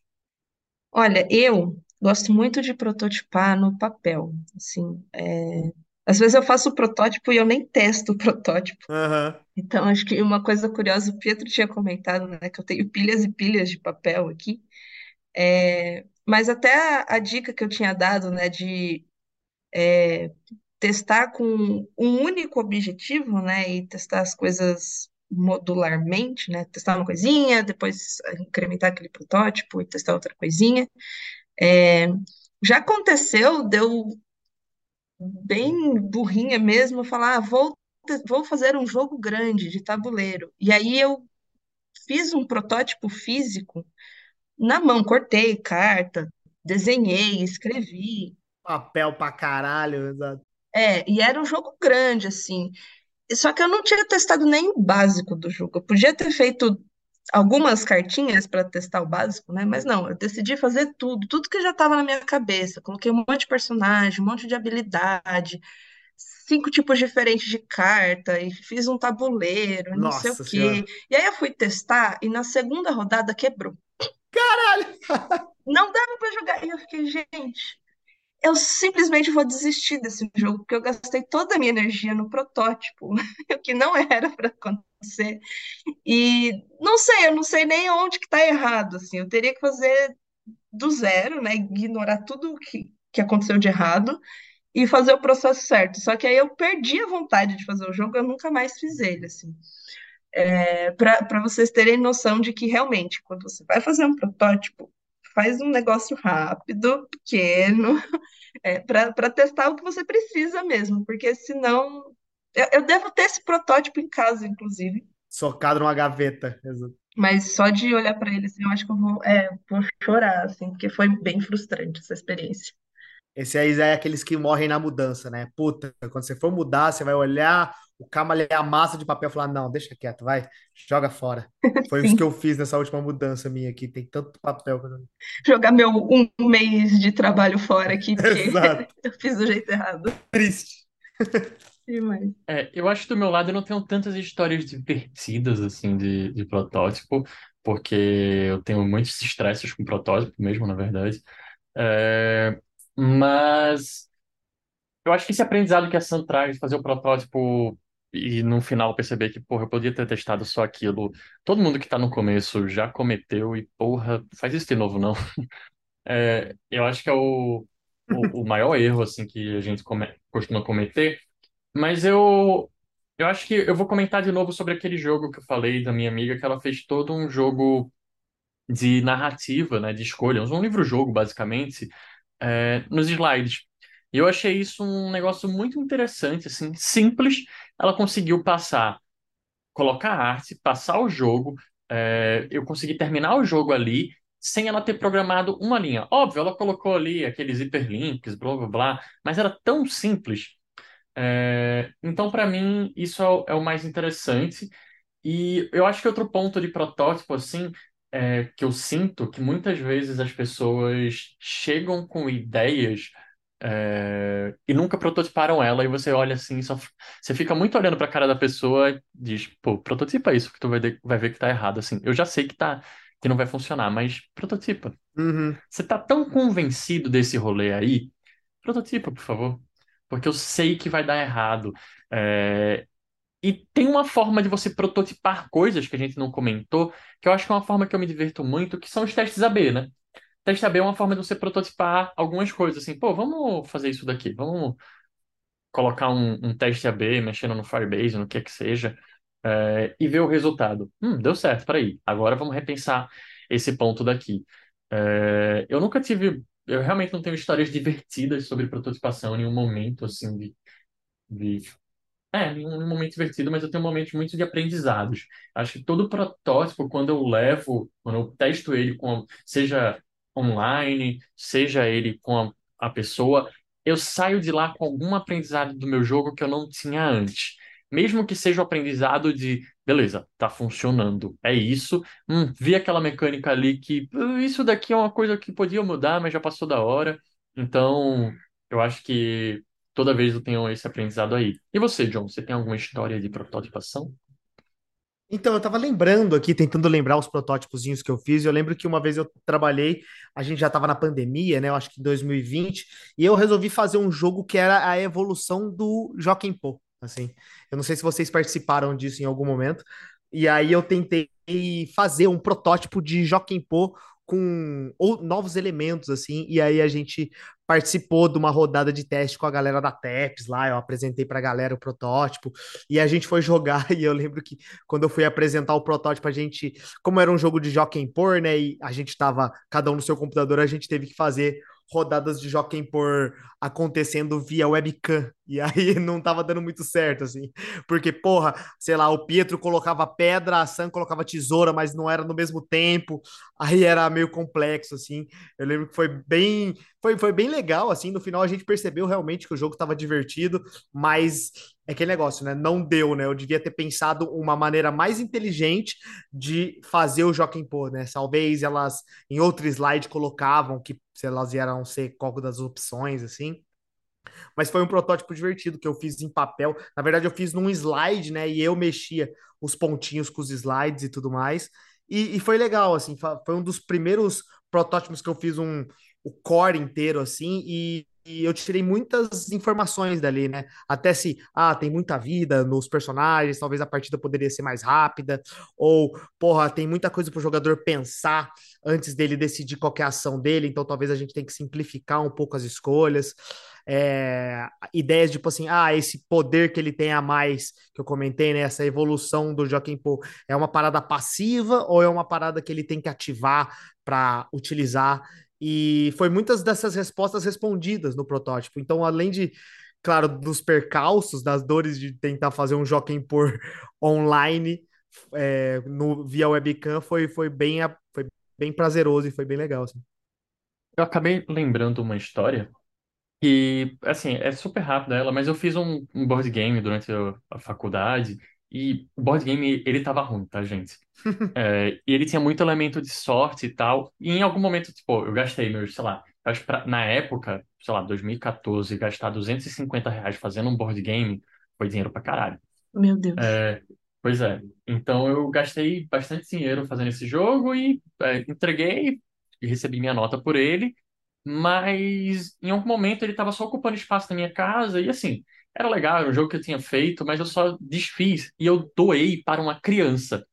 Olha, eu gosto muito de prototipar no papel. Assim, é, às vezes eu faço o protótipo e eu nem testo o protótipo.
Aham.
Então, acho que uma coisa curiosa, o Pietro tinha comentado, né, que eu tenho pilhas e pilhas de papel aqui. É, mas até a, a dica que eu tinha dado, né, de é, testar com um único objetivo, né, e testar as coisas modularmente, né, testar uma coisinha, depois incrementar aquele protótipo e testar outra coisinha. É, já aconteceu, deu bem burrinha mesmo, falar, ah, vou, vou fazer um jogo grande de tabuleiro. E aí eu fiz um protótipo físico na mão, cortei carta, desenhei, escrevi.
Papel pra caralho, exato.
É, e era um jogo grande, assim. Só que eu não tinha testado nem o básico do jogo. Eu podia ter feito algumas cartinhas para testar o básico, né? Mas não, eu decidi fazer tudo, tudo que já estava na minha cabeça. Coloquei um monte de personagem, um monte de habilidade, cinco tipos diferentes de carta, e fiz um tabuleiro, não sei o quê.
senhora.
E aí eu fui testar, e na segunda rodada quebrou.
Caralho!
Não dava para jogar. E eu fiquei, gente, eu simplesmente vou desistir desse jogo, porque eu gastei toda a minha energia no protótipo, o que não era para acontecer. E não sei, eu não sei nem onde que tá errado, assim. Eu teria que fazer do zero, né? Ignorar tudo o que, que aconteceu de errado e fazer o processo certo. Só que aí eu perdi a vontade de fazer o jogo, eu nunca mais fiz ele, assim. É, para vocês terem noção de que realmente, quando você vai fazer um protótipo, faz um negócio rápido, pequeno, é, para testar o que você precisa mesmo, porque senão. Eu, eu devo ter esse protótipo em casa, inclusive,
Socado numa gaveta. exato.
mas só de olhar para ele, assim, eu acho que eu vou, é, vou chorar, assim, porque foi bem frustrante essa experiência.
Esse aí é aqueles que morrem na mudança, né? Puta, quando você for mudar, você vai olhar o a massa de papel e falar: não, deixa quieto, vai, joga fora. Foi isso que eu fiz nessa última mudança minha aqui. Tem tanto papel.
jogar meu um mês de trabalho fora aqui, porque
Exato.
eu fiz do jeito errado.
Triste.
Demais.
É, eu acho que do meu lado eu não tenho tantas histórias divertidas assim de, de protótipo, porque eu tenho muitos estresses com protótipo mesmo, na verdade. É, mas eu acho que esse aprendizado que a Sam traz, fazer o protótipo e no final perceber que, porra, eu podia ter testado só aquilo. Todo mundo que tá no começo já cometeu e, porra, faz isso de novo, não. É, eu acho que é o, o, o maior erro assim que a gente come- costuma cometer. Mas eu, eu acho que eu vou comentar de novo sobre aquele jogo que eu falei da minha amiga, que ela fez todo um jogo de narrativa, né, de escolhas, um livro-jogo, basicamente, é, nos slides. E eu achei isso um negócio muito interessante, assim, simples. Ela conseguiu passar, colocar arte, passar o jogo, é, eu consegui terminar o jogo ali, sem ela ter programado uma linha. Óbvio, ela colocou ali aqueles hiperlinks, blá blá blá, mas era tão simples é, então, para mim, isso é o, é o mais interessante. E eu acho que outro ponto de protótipo, assim, é, que eu sinto que muitas vezes as pessoas chegam com ideias, é, e nunca prototiparam ela, e você olha assim, só, você fica muito olhando para a cara da pessoa e diz, pô, prototipa isso, que tu vai, de- vai ver que tá errado, assim. Eu já sei que tá, que não vai funcionar, mas prototipa.
Uhum.
Você tá tão convencido desse rolê aí? Prototipa, por favor. Porque eu sei que vai dar errado. É, E tem uma forma de você prototipar coisas que a gente não comentou, que eu acho que é uma forma que eu me divirto muito, que são os testes AB, né? Teste AB é uma forma de você prototipar algumas coisas, assim, pô, vamos fazer isso daqui, vamos colocar um, um teste AB mexendo no Firebase, no que é que seja, é, e ver o resultado. Hum, deu certo, peraí. Agora vamos repensar esse ponto daqui. É, eu nunca tive, eu realmente não tenho histórias divertidas sobre prototipação em nenhum momento, assim, de, de é, um momento divertido, mas eu tenho momentos muito de aprendizados. Acho que todo protótipo, quando eu levo, quando eu testo ele com, seja online, seja ele com a, a pessoa, eu saio de lá com algum aprendizado do meu jogo que eu não tinha antes. Mesmo que seja o aprendizado de, beleza, tá funcionando, é isso. Hum, vi aquela mecânica ali que "Ah, isso daqui é uma coisa que podia mudar, mas já passou da hora. Então, eu acho que Toda vez eu tenho esse aprendizado aí. E você, John, você tem alguma história de prototipação?
Então, eu tava lembrando aqui, tentando lembrar os protótipozinhos que eu fiz. Eu lembro que uma vez eu trabalhei, a gente já tava na pandemia, né? Eu acho que em 2020, e vinte, e eu resolvi fazer um jogo que era a evolução do Joaquim Pô, assim. Eu não sei se vocês participaram disso em algum momento. E aí eu tentei fazer um protótipo de Joaquim Pô com ou, novos elementos, assim, e aí a gente participou de uma rodada de teste com a galera da TEPS lá, eu apresentei pra galera o protótipo, e a gente foi jogar, e eu lembro que quando eu fui apresentar o protótipo, a gente, como era um jogo de Jockey Por, né, e a gente tava cada um no seu computador, a gente teve que fazer rodadas de Jockey por acontecendo via webcam. E aí não tava dando muito certo, assim. Porque, porra, sei lá, o Pietro colocava pedra, a Sam colocava tesoura, mas não era no mesmo tempo. Aí era meio complexo, assim. Eu lembro que foi bem. Foi, foi bem legal, assim. No final a gente percebeu realmente que o jogo tava divertido, mas é aquele negócio, né? Não deu, né? Eu devia ter pensado uma maneira mais inteligente de fazer o Joaquim Pô, né? Talvez elas em outro slide colocavam que se elas iam ser qual das opções, assim. Mas foi um protótipo divertido que eu fiz em papel. Na verdade, eu fiz num slide, né? E eu mexia os pontinhos com os slides e tudo mais. E, e foi legal, assim. Foi um dos primeiros protótipos que eu fiz um o core inteiro, assim. E, e eu tirei muitas informações dali, né? Até se, ah, tem muita vida nos personagens, talvez a partida poderia ser mais rápida, ou, porra, tem muita coisa para o jogador pensar antes dele decidir qual é a ação dele, então talvez a gente tenha que simplificar um pouco as escolhas. É, ideias tipo assim, ah, esse poder que ele tem a mais, que eu comentei, né? Essa evolução do Joaquim Pô, é uma parada passiva ou é uma parada que ele tem que ativar para utilizar? E foi muitas dessas respostas respondidas no protótipo. Então, além de, claro, dos percalços, das dores de tentar fazer um Joaquim por online é, no, via webcam, foi, foi, bem, foi bem prazeroso e foi bem legal. Assim.
Eu acabei lembrando uma história que, assim, é super rápida ela, mas eu fiz um, um board game durante a faculdade e o board game, ele tava ruim, tá, gente? É, e ele tinha muito elemento de sorte e tal. E em algum momento, tipo, eu gastei meus, sei lá, pra, na época, sei lá, 2014, gastar 250 reais fazendo um board game foi dinheiro pra caralho.
Meu Deus.
É, pois é. Então eu gastei bastante dinheiro fazendo esse jogo e é, entreguei e recebi minha nota por ele. Mas em algum momento ele estava só ocupando espaço na minha casa e assim, era legal, era um jogo que eu tinha feito, mas eu só desfiz e eu doei para uma criança.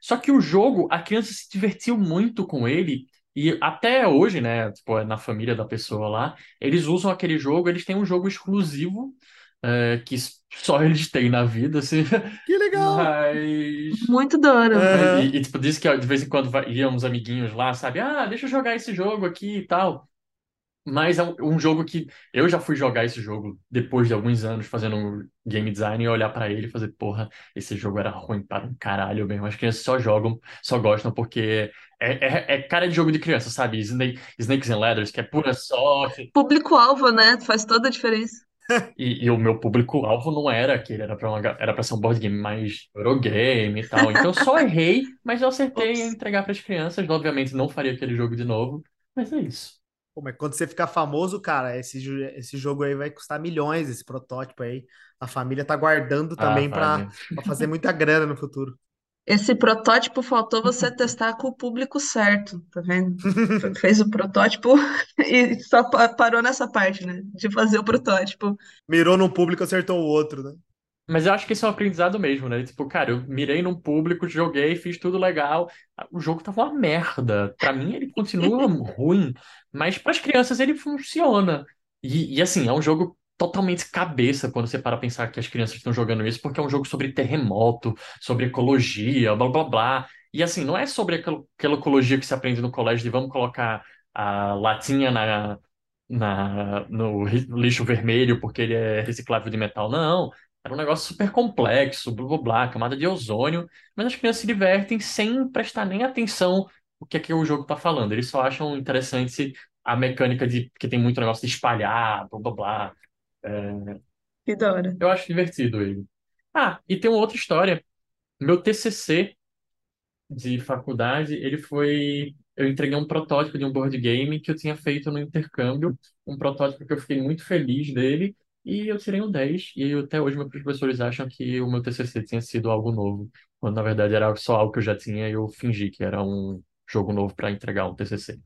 Só que o jogo, a criança se divertiu muito com ele. E até hoje, né, tipo, é na família da pessoa lá, eles usam aquele jogo, eles têm um jogo exclusivo é, que só eles têm na vida, assim.
Que legal!
Mas.
Muito hora.
É.
E, e, tipo, disse que de vez em quando iam uns amiguinhos lá, sabe? Ah, deixa eu jogar esse jogo aqui e tal. Mas é um, jogo que eu já fui jogar esse jogo depois de alguns anos fazendo um game design e olhar pra ele e fazer, porra, esse jogo era ruim para um caralho mesmo. As crianças só jogam, só gostam porque é, é, é cara de jogo de criança, sabe? Snake, Snakes and Ladders, que é pura sorte.
Público-alvo, né? Faz toda a diferença.
E, e o meu público-alvo não era aquele, era pra, uma, era pra ser um board game mais Eurogame e tal. Então eu só errei, mas eu acertei em entregar pras crianças. Obviamente não faria aquele jogo de novo, mas é isso.
Pô, mas quando você ficar famoso, cara, esse, esse jogo aí vai custar milhões, esse protótipo aí. A família tá guardando
Ah,
também
vai,
para fazer muita grana no futuro.
Esse protótipo faltou você testar com o público certo, tá vendo? Fe- Fez o protótipo e só pa- parou nessa parte, né? De fazer o protótipo.
Mirou num público, acertou o outro, né?
Mas eu acho que isso é um aprendizado mesmo, né? Tipo, cara, eu mirei num público, joguei, fiz tudo legal. O jogo tava uma merda. Pra mim, ele continua ruim, mas para as crianças ele funciona. E, e, assim, é um jogo totalmente cabeça quando você para pensar que as crianças estão jogando isso, porque é um jogo sobre terremoto, sobre ecologia, blá blá blá. E assim, não é sobre aquela, ecologia que se aprende no colégio de vamos colocar a latinha na, na, no lixo vermelho porque ele é reciclável de metal. Não. Era um negócio super complexo, blá blá blá, camada de ozônio, mas as crianças se divertem sem prestar nem atenção o que é que o jogo tá falando. Eles só acham interessante a mecânica de que tem muito negócio de espalhar, blá blá blá. É,
Que da hora.
eu acho divertido ele. Ah, e tem uma outra história. Meu TCC de faculdade, ele foi. Eu entreguei um protótipo de um board game que eu tinha feito no intercâmbio, um protótipo que eu fiquei muito feliz dele, e eu tirei um 10. E até hoje meus professores acham que o meu TCC tinha sido algo novo, quando na verdade era só algo que eu já tinha e eu fingi que era um jogo novo para entregar um TCC.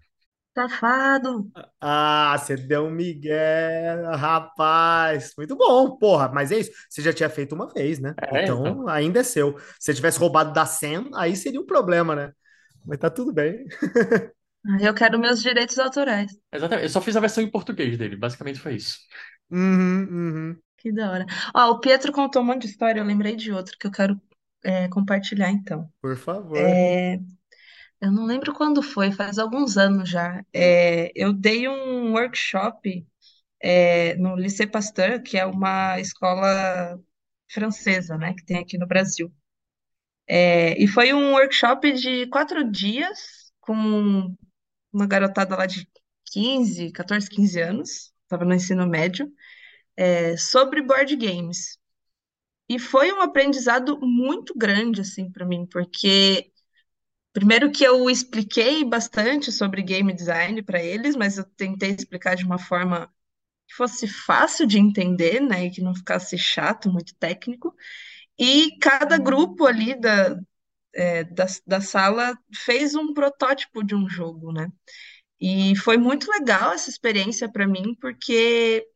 Safado.
Ah, você deu um migué, rapaz. Muito bom, porra. Mas é isso. Você já tinha feito uma vez, né?
É,
Então
então.
ainda é seu. Se você tivesse roubado da Sam, aí seria um problema, né? Mas tá tudo bem.
Eu quero meus direitos autorais.
Exatamente. Eu só fiz a versão em português dele, basicamente foi isso.
Uhum, uhum.
Que da hora. Ó, o Pietro contou um monte de história, eu lembrei de outro que eu quero é, compartilhar então.
Por favor.
É, eu não lembro quando foi, faz alguns anos já. É, eu dei um workshop é, no Lycée Pasteur, que é uma escola francesa, né, que tem aqui no Brasil. É, e foi um workshop de quatro dias com uma garotada lá de 15, 14, 15 anos, estava no ensino médio, é, sobre board games. E foi um aprendizado muito grande, assim, para mim, porque primeiro que eu expliquei bastante sobre game design para eles, mas eu tentei explicar de uma forma que fosse fácil de entender, né, e que não ficasse chato, muito técnico. E cada grupo ali da, é, da, da sala fez um protótipo de um jogo, né? E foi muito legal essa experiência para mim, porque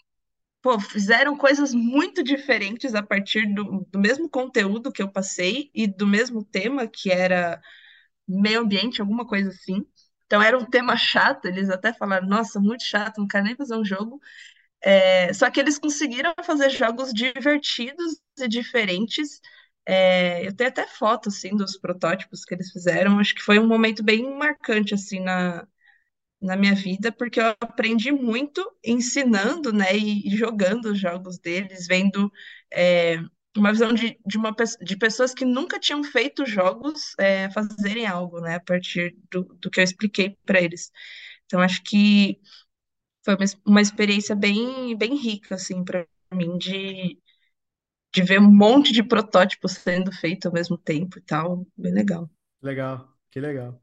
pô, fizeram coisas muito diferentes a partir do, do mesmo conteúdo que eu passei e do mesmo tema, que era meio ambiente, alguma coisa assim. Então era um tema chato, eles até falaram, nossa, muito chato, não quero nem fazer um jogo. É, só que eles conseguiram fazer jogos divertidos e diferentes. É, eu tenho até foto assim dos protótipos que eles fizeram. Acho que foi um momento bem marcante assim na, na minha vida, porque eu aprendi muito ensinando, né, e, jogando os jogos deles, vendo é, uma visão de, de, uma, de pessoas que nunca tinham feito jogos é, fazerem algo, né, a partir do, do que eu expliquei para eles. Então, acho que foi uma, uma experiência bem, bem rica, assim, para mim, de, de ver um monte de protótipos sendo feito ao mesmo tempo e tal, bem legal.
Legal, que legal.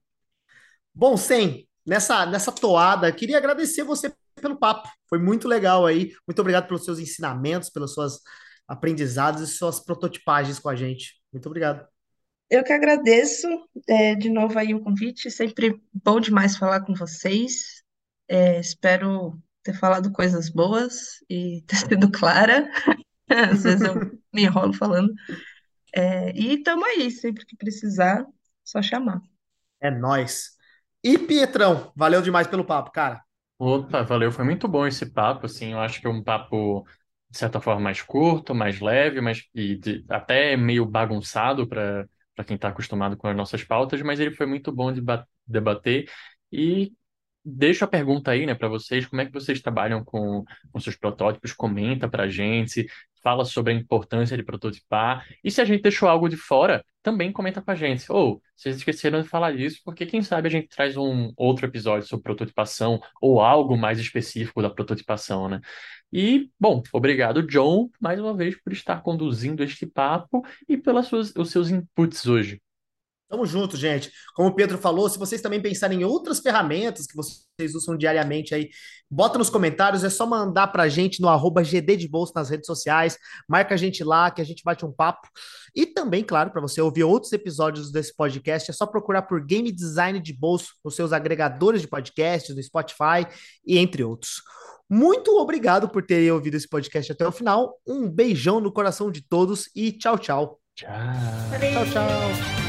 Bom, Sem, nessa, nessa toada, queria agradecer você pelo papo. Foi muito legal aí. Muito obrigado pelos seus ensinamentos, pelas suas aprendizados e suas prototipagens com a gente. Muito obrigado.
Eu que agradeço é, de novo aí o convite. Sempre bom demais falar com vocês. É, espero ter falado coisas boas e ter sido clara. Às vezes eu me enrolo falando. É, e estamos aí, sempre que precisar, só chamar.
É nós. E Pietrão, valeu demais pelo papo, cara.
Opa, valeu, foi muito bom esse papo, assim, eu acho que é um papo, de certa forma, mais curto, mais leve, mas e de, até meio bagunçado para quem está acostumado com as nossas pautas, mas ele foi muito bom de debater e deixo a pergunta aí, né, para vocês, como é que vocês trabalham com, com seus protótipos, comenta para a gente, fala sobre a importância de prototipar. E se a gente deixou algo de fora, também comenta com a gente. Ou, vocês esqueceram de falar disso, porque quem sabe a gente traz um outro episódio sobre prototipação ou algo mais específico da prototipação, né? E, bom, obrigado, John, mais uma vez por estar conduzindo este papo e pelos seus inputs hoje.
Tamo junto, gente. Como o Pedro falou, se vocês também pensarem em outras ferramentas que vocês usam diariamente aí, bota nos comentários, é só mandar pra gente no arroba GD de Bolso nas redes sociais, marca a gente lá, que a gente bate um papo. E também, claro, para você ouvir outros episódios desse podcast, é só procurar por Game Design de Bolso nos seus agregadores de podcasts, no Spotify e entre outros. Muito obrigado por terem ouvido esse podcast até o final. Um beijão no coração de todos e tchau, tchau.
Tchau.
Tchau, tchau.